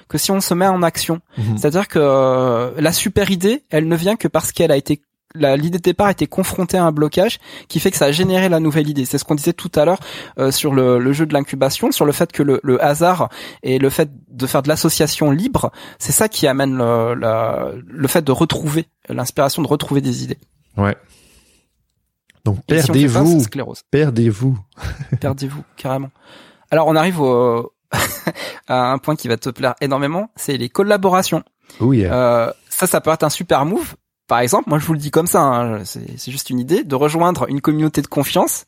que si on se met en action Mhm. C'est-à-dire que euh, la super idée, elle ne vient que parce qu'elle a été l'idée de départ a été confrontée à un blocage qui fait que ça a généré la nouvelle idée. C'est ce qu'on disait tout à l'heure euh, sur le, le jeu de l'incubation, sur le fait que le, le hasard et le fait de faire de l'association libre, c'est ça qui amène le, la- le fait de retrouver l'inspiration, de retrouver des idées. Ouais. Donc si perdez-vous, perdez-vous. Perdez-vous carrément. Alors on arrive au, à un point qui va te plaire énormément, c'est les collaborations. Oui. Euh, ça, ça peut être un super move. Par exemple, moi je vous le dis comme ça, hein, c'est juste une idée, de rejoindre une communauté de confiance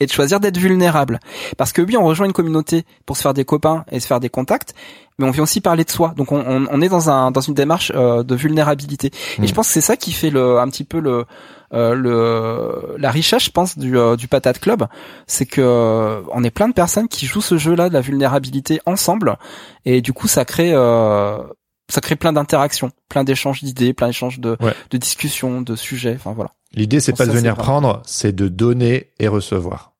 et de choisir d'être vulnérable. Parce que oui, on rejoint une communauté pour se faire des copains et se faire des contacts, mais on vient aussi parler de soi. Donc on, on, on est dans un dans une démarche euh, de vulnérabilité. Mm. Et je pense que c'est ça qui fait le un petit peu le euh, le la richesse, je pense, du euh, du patate club, c'est que on est plein de personnes qui jouent ce jeu-là de la vulnérabilité ensemble, et du coup ça crée euh, ça crée plein d'interactions, plein d'échanges d'idées, plein d'échanges de, Ouais. de discussions, de sujets. Enfin voilà. L'idée, c'est pas de venir prendre, c'est de donner et recevoir.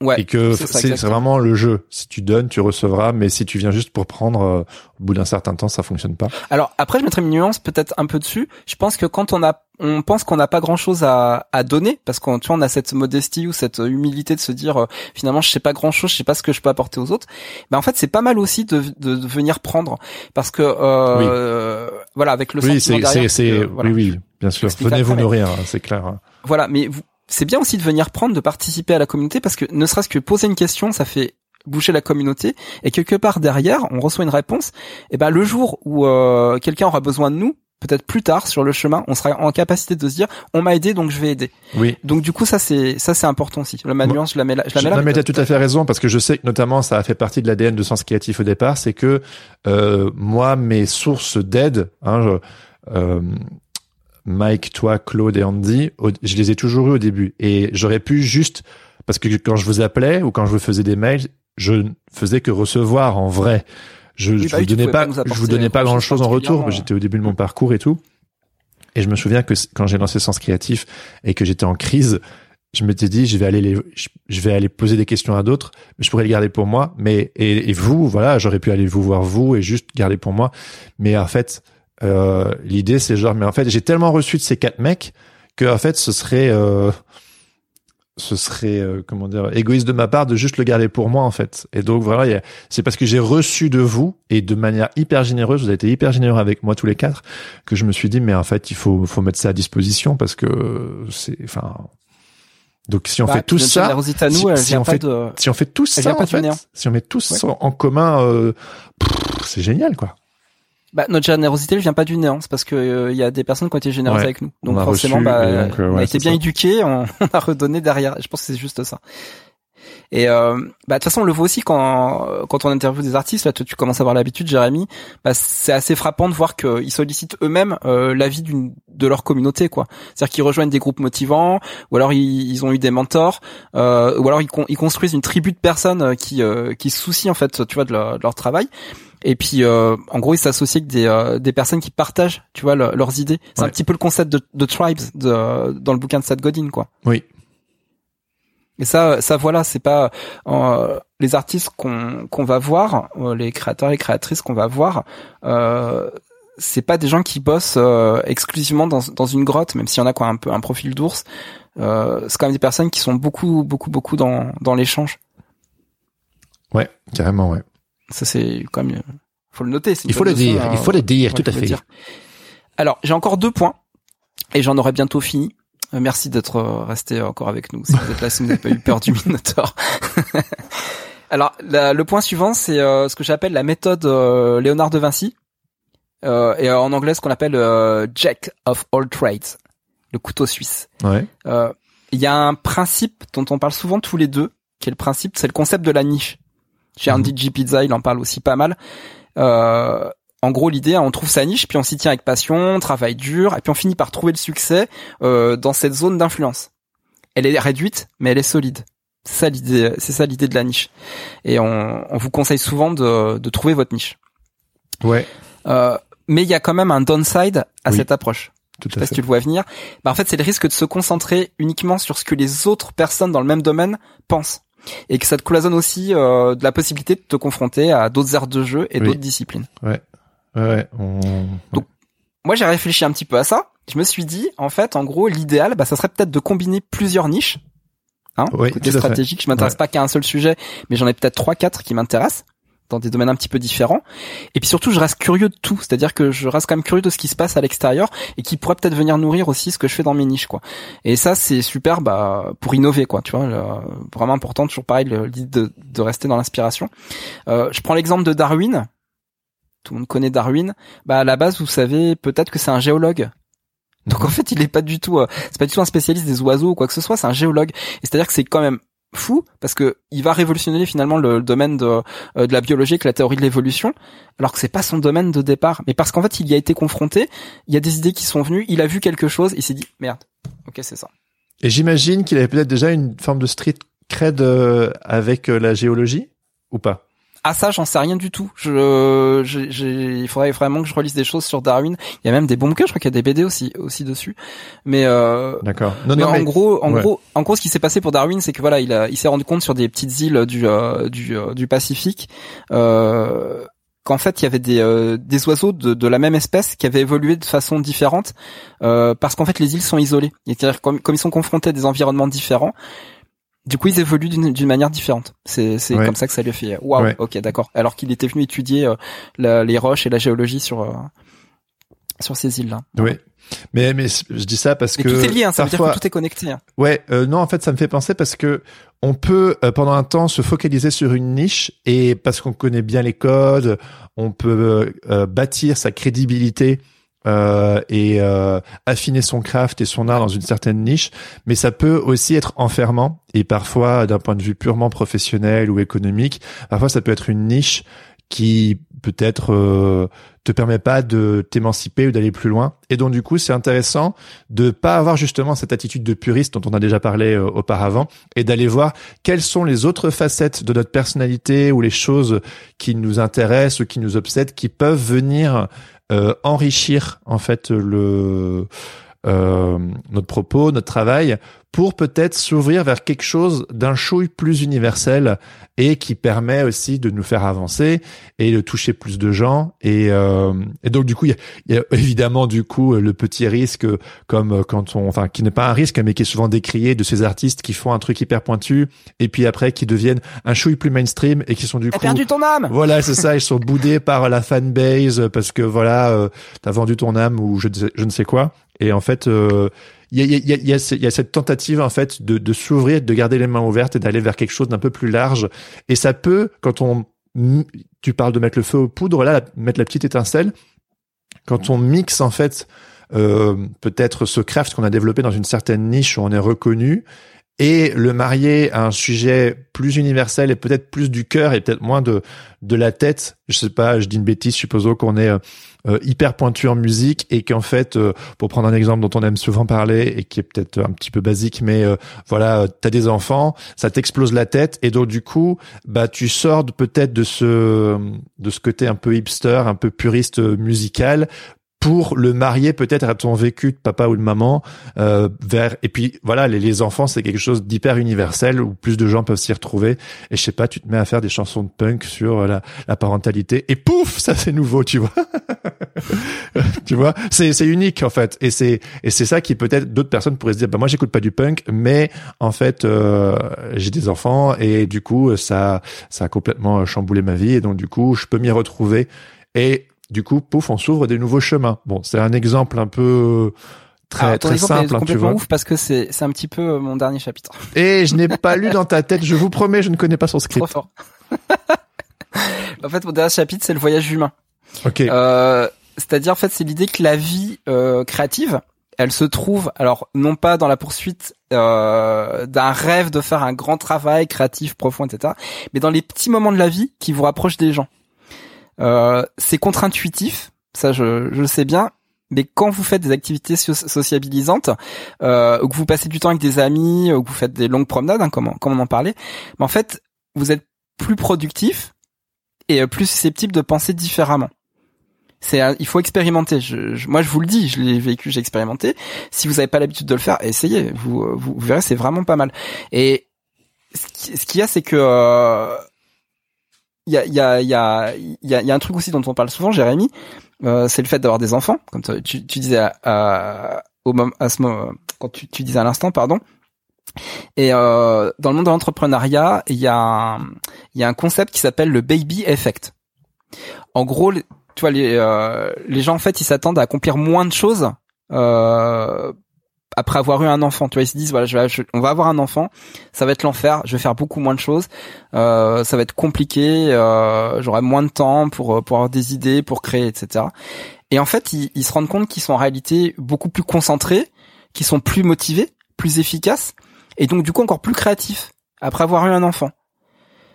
Ouais. et que c'est vraiment le jeu. Si tu donnes, tu recevras, mais si tu viens juste pour prendre, euh, au bout d'un certain temps, ça fonctionne pas. Alors après, je mettrais une nuance peut-être un peu dessus. Je pense que quand on a, on pense qu'on n'a pas grand-chose à, à donner, parce qu'on, tu vois, on a cette modestie ou cette humilité de se dire euh, finalement, je sais pas grand-chose, je sais pas ce que je peux apporter aux autres. Ben en fait, c'est pas mal aussi de, de, de venir prendre, parce que euh, voilà, avec le oui, sentiment c'est, derrière. que, voilà. oui, oui, bien sûr. Venez vous mais- nourrir, hein, c'est clair. hein. Voilà, mais vous- c'est bien aussi de venir prendre, de participer à la communauté, parce que ne serait-ce que poser une question, ça fait bouger la communauté, et quelque part derrière, on reçoit une réponse. Et ben le jour où euh, quelqu'un aura besoin de nous, peut-être plus tard sur le chemin, on sera en capacité de se dire, on m'a aidé, donc je vais aider. Oui. Donc du coup, ça c'est ça c'est important aussi. La nuance, je la mets là. Je la mets là, non, mais mais t'as tout à fait raison parce que je sais que notamment ça a fait partie de l'ADN de Sens Créatif au départ, c'est que euh, moi mes sources d'aide, hein, je- euh, Mike, toi, Claude et Andy, je les ai toujours eu au début et j'aurais pu juste parce que quand je vous appelais ou quand je vous faisais des mails, je ne faisais que recevoir en vrai. Je, Oui, je bah vous donnais pas, je vous donnais pas grand-chose grand chose en retour. J'étais au début de mon parcours et tout. Et je me souviens que quand j'ai lancé Sens Créatif et que j'étais en crise, je m'étais dit, je vais aller les, je, vais aller poser des questions à d'autres, mais je pourrais les garder pour moi. Mais, et, et vous, voilà, j'aurais pu aller vous voir vous et juste garder pour moi. Mais en fait, euh, l'idée c'est genre mais en fait j'ai tellement reçu de ces quatre mecs que en fait ce serait euh, ce serait euh, comment dire égoïste de ma part de juste le garder pour moi en fait et donc voilà c'est parce que j'ai reçu de vous et de manière hyper généreuse vous avez été hyper généreux avec moi tous les quatre que je me suis dit mais en fait il faut faut mettre ça à disposition parce que c'est enfin donc si on Bah, fait tout ça nous, si- on fait de. si on fait tout ça en fait, si on met Ouais. ça en commun euh, c'est génial quoi Bah, notre générosité, elle vient pas du néant. C'est parce que euh, il y a des personnes qui ont été généreuses Ouais. avec nous. Donc On forcément, reçu, bah, donc, euh, on a été bien ça. éduqués, on, on a redonné derrière. Je pense que c'est juste ça. Et euh, bah, de toute façon, on le voit aussi quand quand on interviewe des artistes. Là, tu, tu commences à avoir l'habitude, Jérémy. Bah, c'est assez frappant de voir qu'ils sollicitent eux-mêmes euh, l'avis d'une de leur communauté, quoi. C'est-à-dire qu'ils rejoignent des groupes motivants, ou alors ils, ils ont eu des mentors, euh, ou alors ils, con- ils construisent une tribu de personnes euh, qui euh, qui se soucient en fait, tu vois, de leur, de leur travail. Et puis, euh, en gros, ils s'associent avec des, euh, des personnes qui partagent, tu vois, le- leurs idées. C'est un petit peu le concept de, de tribes de, dans le bouquin de Seth Godin, quoi. oui Et ça, ça voilà, c'est pas euh, les artistes qu'on qu'on va voir, euh, les créateurs et créatrices qu'on va voir. Euh, c'est pas des gens qui bossent euh, exclusivement dans, dans une grotte, même s'il y en a qui ont un peu un profil d'ours. Euh, c'est quand même des personnes qui sont beaucoup, beaucoup, beaucoup dans, dans l'échange. ouais carrément ouais Ça c'est quand même, euh, faut le noter. Il faut le dire, il euh, faut le dire, Ouais, tout à fait. Alors, j'ai encore deux points et j'en aurai bientôt fini. Euh, Merci d'être euh, resté encore avec nous. Si vous êtes là, si vous n'avez pas eu peur du Minotaur. Alors, la- le point suivant, c'est euh, ce que j'appelle la méthode euh, Léonard de Vinci, euh, et en anglais, ce qu'on appelle Jack of all trades, le couteau suisse. ouais Il y a un principe dont on parle souvent tous les deux, qui est le principe, c'est le concept de la niche. Chez Andy G. Pizza, il en parle aussi pas mal. Euh, en gros, l'idée, hein, on trouve sa niche, puis on s'y tient avec passion, on travaille dur, et puis on finit par trouver le succès euh, dans cette zone d'influence. Elle est réduite, mais elle est solide. C'est ça l'idée, c'est ça l'idée de la niche. Et on, on vous conseille souvent de, de trouver votre niche. ouais Euh, mais il y a quand même un downside à Oui. cette approche tout je sais si tu le vois venir, bah en fait c'est le risque de se concentrer uniquement sur ce que les autres personnes dans le même domaine pensent. Et que ça te cloisonne aussi euh, de la possibilité de te confronter à d'autres aires de jeu et Oui. d'autres disciplines. ouais ouais on... Donc, Moi j'ai réfléchi un petit peu à ça. Je me suis dit, en fait, en gros, l'idéal, bah, ça serait peut-être de combiner plusieurs niches. Hein, Oui, côté stratégique, je m'intéresse Ouais. pas qu'à un seul sujet, mais j'en ai peut-être trois, quatre qui m'intéressent dans des domaines un petit peu différents. Et puis surtout, je reste curieux de tout, c'est-à-dire que je reste quand même curieux de ce qui se passe à l'extérieur et qui pourrait peut-être venir nourrir aussi ce que je fais dans mes niches, quoi. Et ça, c'est super, bah, pour innover, quoi. Tu vois, le- vraiment important, toujours pareil, le- l'idée de, de rester dans l'inspiration. Euh, je prends l'exemple de Darwin. Tout le monde connaît Darwin. Bah, à la base, vous savez peut-être que c'est un géologue. Donc en fait, il est pas du tout, euh, c'est pas du tout un spécialiste des oiseaux ou quoi que ce soit. C'est un géologue. C'est-à-dire que c'est quand même fou parce que il va révolutionner finalement le, domaine de, euh, de la biologie avec la théorie de l'évolution, alors que c'est pas son domaine de départ. Mais parce qu'en fait, il y a été confronté. Il y a des idées qui sont venues. Il a vu quelque chose. Il s'est dit merde. Ok, c'est ça. et j'imagine qu'il avait peut-être déjà une forme de street cred euh, avec euh, la géologie ou pas? Ah ça, j'en sais rien du tout. Je, j'ai- j'ai- il faudrait vraiment que je relise des choses sur Darwin. Il y a même des bons bouquins. Je crois qu'il y a des BD aussi aussi dessus. Mais euh, d'accord non mais non en mais gros, en ouais. gros, en gros, ce qui s'est passé pour Darwin, c'est que voilà, il a, il s'est rendu compte sur des petites îles du euh, du, euh, du Pacifique euh, qu'en fait, il y avait des euh, des oiseaux de, de la même espèce qui avaient évolué de façon différente euh, parce qu'en fait, les îles sont isolées. C'est-à-dire comme comme ils sont confrontés à des environnements différents. Du coup, ils évoluent d'une manière différente. C'est Ouais. comme ça que ça lui a fait. Waouh. Ouais. Ok, d'accord. Alors qu'il était venu étudier euh, la- les roches et la géologie sur euh, sur ces îles-là. oui mais mais je dis ça parce que tout est lié. Hein, ça veut dire parfois que tout est connecté. hein. Ouais, euh, non, en fait, ça me fait penser parce que on peut euh, pendant un temps se focaliser sur une niche et parce qu'on connaît bien les codes, on peut euh, bâtir sa crédibilité euh, et euh, affiner son craft et son art dans une certaine niche, mais ça peut aussi être enfermant et parfois d'un point de vue purement professionnel ou économique, parfois ça peut être une niche qui peut-être euh, te permet pas de t'émanciper ou d'aller plus loin. Et donc du coup, c'est intéressant de pas avoir justement cette attitude de puriste dont on a déjà parlé euh, auparavant et d'aller voir quelles sont les autres facettes de notre personnalité ou les choses qui nous intéressent ou qui nous obsèdent qui peuvent venir euh, enrichir en fait le euh, notre propos, notre travail, pour peut-être s'ouvrir vers quelque chose d'un chouille plus universel et qui permet aussi de nous faire avancer et de toucher plus de gens. Et, euh, et donc du coup, il y, a, évidemment du coup le petit risque, comme quand on, enfin, qui n'est pas un risque, mais qui est souvent décrié de ces artistes qui font un truc hyper pointu et puis après qui deviennent un chouille plus mainstream et qui sont du coup perdu ton âme. voilà, c'est ça. Ils sont boudés par la fanbase parce que voilà, euh, t'as vendu ton âme ou je, je ne sais quoi. Et en fait, euh, il y, a, y, a, y, a, y, a, cette tentative en fait de, de s'ouvrir, de garder les mains ouvertes et d'aller vers quelque chose d'un peu plus large. Et ça peut, quand on, tu parles de mettre le feu aux poudres, là, mettre la petite étincelle. Quand on mixe en fait euh, peut-être ce craft qu'on a développé dans une certaine niche où on est reconnu et le marier à un sujet plus universel et peut-être plus du cœur et peut-être moins de de la tête. Je sais pas, je dis une bêtise, supposons qu'on est euh, hyper pointu en musique et qu'en fait, euh, pour prendre un exemple dont on aime souvent parler et qui est peut-être un petit peu basique, mais euh, voilà, t'as des enfants, ça t'explose la tête et donc du coup, bah tu sors peut-être de ce de ce côté un peu hipster, un peu puriste musical pour le marier peut-être à ton vécu de papa ou de maman euh, vers et puis voilà les, les enfants c'est quelque chose d'hyper universel où plus de gens peuvent s'y retrouver. Et je sais pas tu te mets à faire des chansons de punk sur la, la parentalité. Et pouf ça c'est nouveau tu vois. Tu vois c'est c'est unique en fait. Et c'est et c'est ça qui peut-être d'autres personnes pourraient se dire bah moi j'écoute pas du punk mais en fait euh, j'ai des enfants et du coup ça ça a complètement chamboulé ma vie. Et donc du coup je peux m'y retrouver. Et du coup, pouf, on s'ouvre des nouveaux chemins. Bon, c'est un exemple un peu très Alors, ton très est simple, hein, tu vois. ouf parce que c'est c'est un petit peu euh, mon dernier chapitre. Et je n'ai pas lu dans ta tête, je vous promets, je ne connais pas son Trop script. fort. en fait, mon dernier chapitre, c'est le voyage humain. Ok. Euh, C'est-à-dire, en fait, c'est l'idée que la vie euh, créative, elle se trouve, alors non pas dans la poursuite euh, d'un rêve de faire un grand travail créatif profond, etc., mais dans les petits moments de la vie qui vous rapprochent des gens. Euh, c'est contre-intuitif, ça je, je le sais bien, mais quand vous faites des activités so- sociabilisantes, euh, que vous passez du temps avec des amis, ou que vous faites des longues promenades, hein, comme, en parlait, mais en fait, vous êtes plus productif et euh, plus susceptible de penser différemment. C'est, il faut expérimenter. Je, je- moi, je vous le dis, je l'ai vécu, j'ai expérimenté. Si vous n'avez pas l'habitude de le faire, essayez. Vous, euh, vous, vous verrez, c'est vraiment pas mal. Et ce qu'il y a, c'est que euh, il y a, y a, y a, y a, un truc aussi dont on parle souvent, Jérémy. euh, c'est le fait d'avoir des enfants, comme tu, tu- disais à, à- au à ce moment, quand tu, tu disais à l'instant, pardon. Et euh, dans le monde de l'entrepreneuriat, il y a un, il y a un concept qui s'appelle le baby effect. En gros, tu vois, les, euh, les gens en fait, ils s'attendent à accomplir moins de choses euh, après avoir eu un enfant. Tu vois, ils se disent voilà, je vais, je- on va avoir un enfant, ça va être l'enfer, je vais faire beaucoup moins de choses, euh, ça va être compliqué, euh, j'aurai moins de temps pour euh, pour avoir des idées, pour créer, etc. Et en fait, ils, ils se rendent compte qu'ils sont en réalité beaucoup plus concentrés, qu'ils sont plus motivés, plus efficaces, et donc du coup encore plus créatifs après avoir eu un enfant.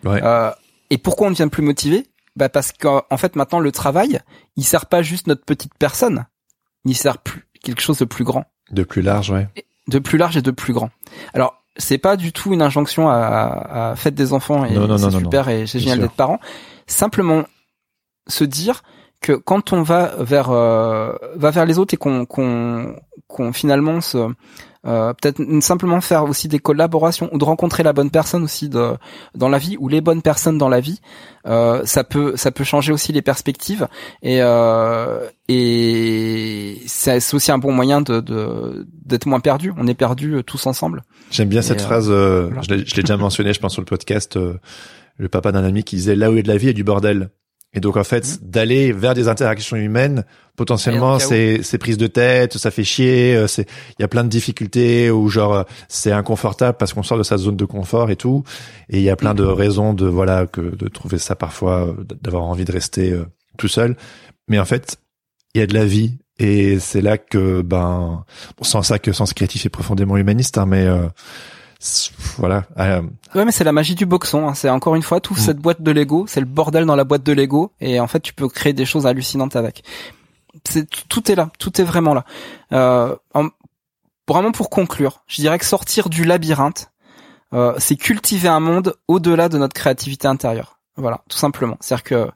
Ouais. Euh, et pourquoi on devient plus motivé? Bah parce qu'en en fait maintenant le travail, il sert pas juste notre petite personne, il sert plus quelque chose de plus grand, De plus large, ouais. de plus large et de plus grand. Alors c'est pas du tout une injonction à, à, à faites des enfants et Non, non, c'est non, non, super et c'est génial d'être parent. Simplement se dire que quand on va vers euh, va vers les autres et qu'on qu'on qu'on finalement se euh, peut-être simplement faire aussi des collaborations ou de rencontrer la bonne personne aussi de dans la vie ou les bonnes personnes dans la vie euh, ça peut ça peut changer aussi les perspectives et euh, et c'est aussi un bon moyen de de- d'être moins perdu on est perdu euh, tous ensemble J'aime bien Et, cette euh, phrase, euh, voilà. je l'ai je l'ai déjà mentionné, je pense, sur le podcast, euh, le papa d'un ami qui disait là où il y a de la vie, il y a du bordel. Et donc, en fait, d'aller vers des interactions humaines, potentiellement, c'est, c'est prise de tête, ça fait chier, euh, c'est, il y a plein de difficultés ou genre, euh, c'est inconfortable parce qu'on sort de sa zone de confort et tout. Et il y a plein de raisons de, voilà, que, de trouver ça parfois, euh, d'avoir envie de rester euh, tout seul. Mais en fait, il y a de la vie. Et c'est là que, ben, bon, sans ça que Sens Créatif est profondément humaniste, hein, mais, euh, voilà, euh, Ouais, mais c'est la magie du boxon. hein. C'est encore une fois tout Mm. cette boîte de Lego, c'est le bordel dans la boîte de Lego, et en fait tu peux créer des choses hallucinantes avec. C'est tout est là, tout est vraiment là. Euh, en- vraiment pour conclure, je dirais que sortir du labyrinthe, euh, c'est cultiver un monde au-delà de notre créativité intérieure. Voilà, tout simplement. C'est-à-dire que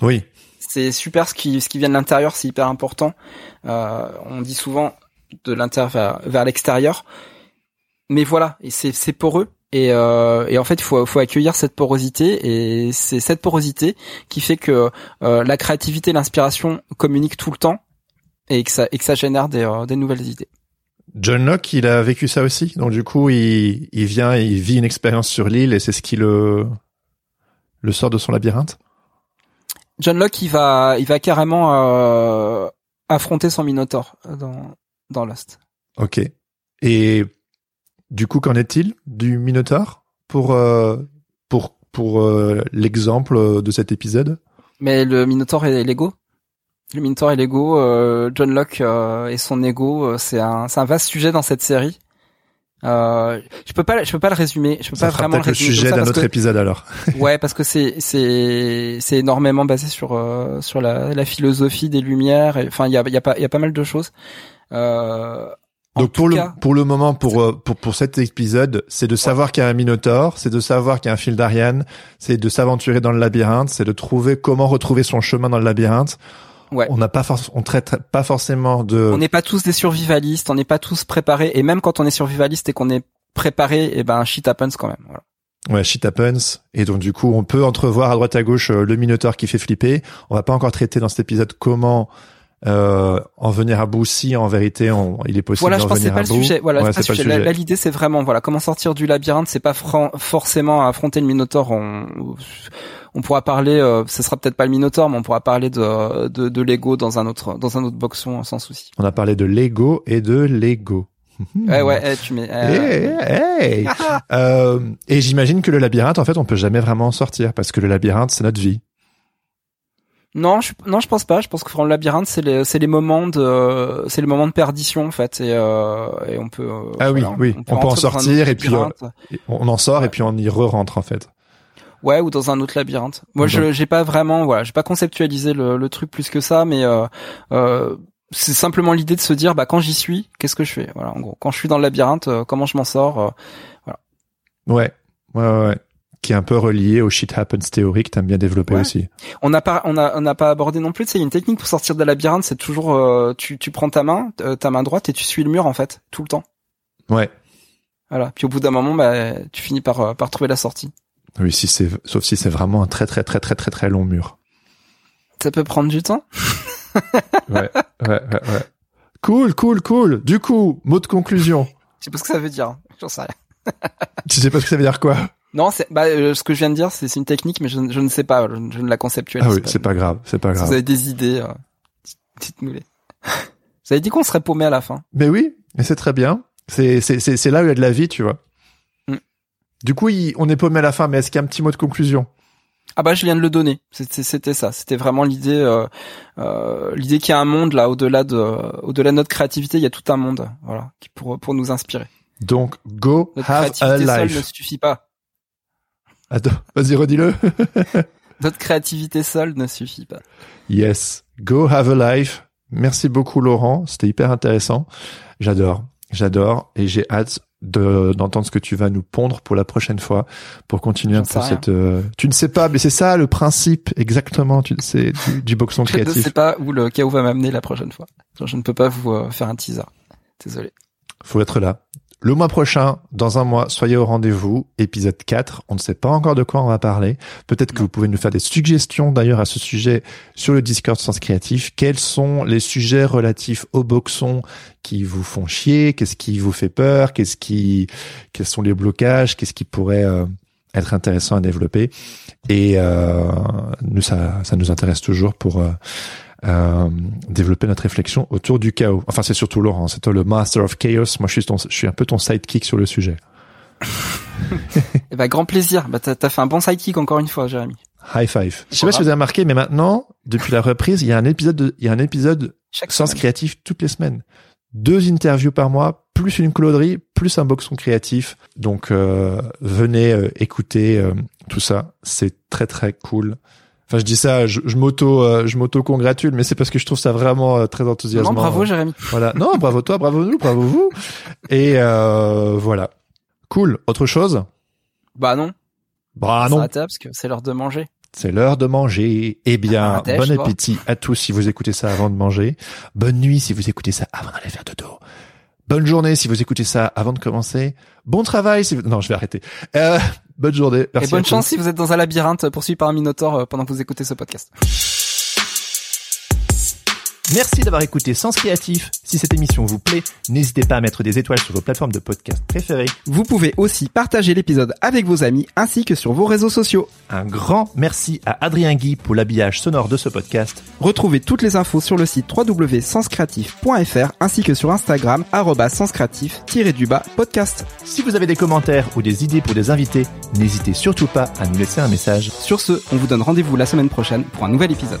oui. c'est super ce qui ce qui vient de l'intérieur, c'est hyper important. Euh, on dit souvent de l'intérieur vers, vers l'extérieur. Mais voilà, et c'est c'est poreux. Et, euh, et en fait, il faut, faut accueillir cette porosité, et c'est cette porosité qui fait que euh, la créativité, et l'inspiration communiquent tout le temps, et que ça et que ça génère des, euh, des nouvelles idées. John Locke, il a vécu ça aussi. Donc du coup, il, il vient, il vit une expérience sur l'île et c'est ce qui le le sort de son labyrinthe. John Locke, il va il va carrément euh, affronter son Minotaur dans dans Lost. Ok. Et du coup, qu'en est-il du Minotaur pour euh, pour pour euh, l'exemple de cet épisode? Mais le Minotaur est Lego? Le Minotaur est Lego. Euh, John Locke euh, et son ego, euh, c'est un c'est un vaste sujet dans cette série. Euh, je peux pas je peux pas le résumer. Je peux Ça pas vraiment le peut-être le résumer sujet d'un autre que- épisode alors. Ouais, parce que c'est c'est c'est énormément basé sur euh, sur la, la philosophie des lumières. Enfin, il y a il y a pas il y a pas mal de choses. Euh, en Donc pour le cas- pour le moment pour euh, pour pour cet épisode, c'est de savoir qu'il y a un Minotaur, c'est de savoir qu'il y a un fil d'Ariane, c'est de s'aventurer dans le labyrinthe, c'est de trouver comment retrouver son chemin dans le labyrinthe. Ouais. On n'a pas on traite pas forcément de on n'est pas tous des survivalistes, on n'est pas tous préparés. Et même quand on est survivaliste et qu'on est préparé, et ben shit happens quand même. Voilà. Ouais, shit happens. Et donc, du coup, on peut entrevoir à droite à gauche euh, le Minotaur qui fait flipper. On va pas encore traiter dans cet épisode comment euh, en venir à bout si en vérité on, il est possible Voilà, je d'en pense que c'est venir pas à le bout. sujet. Voilà, Ouais, c'est pas le sujet. Là, l'idée, c'est vraiment, voilà, comment sortir du labyrinthe. C'est pas fran- forcément affronter le Minotaure. On, on pourra parler. Euh, ce sera peut-être pas le Minotaure, mais on pourra parler de de, de Lego dans un autre dans un autre boxon sans souci. On a parlé de Lego et de Lego. Ouais, ouais, eh, tu mets. euh, Hey, hey. Euh, et j'imagine que le labyrinthe, en fait, on peut jamais vraiment en sortir parce que le labyrinthe, c'est notre vie. Non, je, non, je pense pas. Je pense que dans le labyrinthe, c'est les, c'est les moments de, c'est les moments de perdition en fait, et, euh, et on peut. euh, Ah oui, oui, on peut en sortir et puis. Et On en sort et puis on y re-rentre, en fait. Ouais, ou dans un autre labyrinthe. Moi, je j'ai pas vraiment, voilà, j'ai pas conceptualisé le, le truc plus que ça, mais euh, euh, c'est simplement l'idée de se dire, bah quand j'y suis, qu'est-ce que je fais? Voilà, en gros, quand je suis dans le labyrinthe, euh, comment je m'en sors euh, Ouais, ouais, ouais. Qui est un peu relié au shit happens théorie que t'aimes bien développer Ouais. aussi. On n'a pas, on a, on n'a pas abordé non plus. A une technique pour sortir de labyrinthe, c'est toujours, euh, tu, tu prends ta main, euh, ta main droite, et tu suis le mur en fait, tout le temps. Ouais. Voilà. Puis au bout d'un moment, bah, tu finis par, euh, par trouver la sortie. Oui, si c'est, sauf si c'est vraiment un très, très, très, très, très, très long mur. Ça peut prendre du temps. Ouais, ouais, ouais, ouais. Cool, cool, cool. Du coup, mot de conclusion. Je sais pas ce que ça veut dire. hein. J'en sais rien. Tu sais pas ce que ça veut dire quoi? Non, c'est, bah, euh, ce que je viens de dire, c'est une technique, mais je, ne- je ne sais pas. Je, ne- je ne la conceptualise Ah oui, pas. c'est pas grave, c'est pas Si grave. vous avez des idées, euh, dites-nous les. Vous avez dit qu'on serait paumé à la fin. Mais oui, et c'est très bien. C'est, c'est, là où il y a de la vie, tu vois. Mm. Du coup, il- on est paumé à la fin, mais est-ce qu'il y a un petit mot de conclusion? Ah bah je viens de le donner. C'était ça. C'était vraiment l'idée, euh, euh, l'idée qu'il y a un monde là au-delà de, au-delà de notre créativité, il y a tout un monde, voilà, qui pour pour nous inspirer. Donc, go Notre have a créativité seule ne life. suffit pas. Attends, vas-y, redis-le. Notre créativité seule ne suffit pas. Yes, go have a life. Merci beaucoup, Laurent. C'était hyper intéressant. J'adore, j'adore, et j'ai hâte de d'entendre ce que tu vas nous pondre pour la prochaine fois pour continuer un peu cette. euh, Tu ne sais pas, mais c'est ça le principe exactement. Tu sais du, du boxon Je ne créatif. sais pas où le chaos va m'amener la prochaine fois. Je ne peux pas vous euh, faire un teaser. Désolé. Faut être là. Le mois prochain, dans un mois, soyez au rendez-vous, épisode 4. On ne sait pas encore de quoi on va parler. Peut-être que vous pouvez nous faire des suggestions d'ailleurs à ce sujet sur le Discord Sens Créatif. Quels sont les sujets relatifs au boxon qui vous font chier? Qu'est-ce qui vous fait peur? Qu'est-ce qui, quels sont les blocages? Qu'est-ce qui pourrait euh, être intéressant à développer? Et euh, nous, ça, ça nous intéresse toujours pour euh, euh, développer notre réflexion autour du chaos. Enfin, c'est surtout Laurent, c'est toi le master of chaos. Moi, je suis ton, je suis un peu ton sidekick sur le sujet. Eh ben grand plaisir. Bah t'as fait un bon sidekick encore une fois, Jérémy. High five. Je sais pas si vous avez remarqué, mais maintenant, depuis la reprise, il y a un épisode, de, il y a un épisode Chaque sens semaine. créatif toutes les semaines. Deux interviews par mois, plus une coloderie, plus un boxon créatif. Donc, euh, venez euh, écouter euh, tout ça. C'est très très cool. Enfin, je dis ça, je, je m'auto, euh, je m'auto congratule, mais c'est parce que je trouve ça vraiment euh, très enthousiasmant. Non, bravo Jérémy. Voilà. Non, bravo toi, bravo nous, bravo vous. Et euh, voilà. Cool. Autre chose? Bah non. Bah non. parce que c'est l'heure de manger. C'est l'heure de manger. Eh bien, Ah, bon toi. appétit à tous si vous écoutez ça avant de manger. Bonne nuit si vous écoutez ça avant d'aller faire dodo. Bonne journée si vous écoutez ça avant de commencer. Bon travail si vous... Non, je vais arrêter. Euh, bonne journée. Merci Et bonne chance si vous êtes dans un labyrinthe poursuivi par un minotaure euh, pendant que vous écoutez ce podcast. Merci d'avoir écouté Sens Créatif. Si cette émission vous plaît, n'hésitez pas à mettre des étoiles sur vos plateformes de podcast préférées. Vous pouvez aussi partager l'épisode avec vos amis ainsi que sur vos réseaux sociaux. Un grand merci à Adrien Guy pour l'habillage sonore de ce podcast. Retrouvez toutes les infos sur le site www.senscreatif.fr ainsi que sur Instagram senscreatif-du-bas podcast. Si vous avez des commentaires ou des idées pour des invités, n'hésitez surtout pas à nous laisser un message. Sur ce, on vous donne rendez-vous la semaine prochaine pour un nouvel épisode.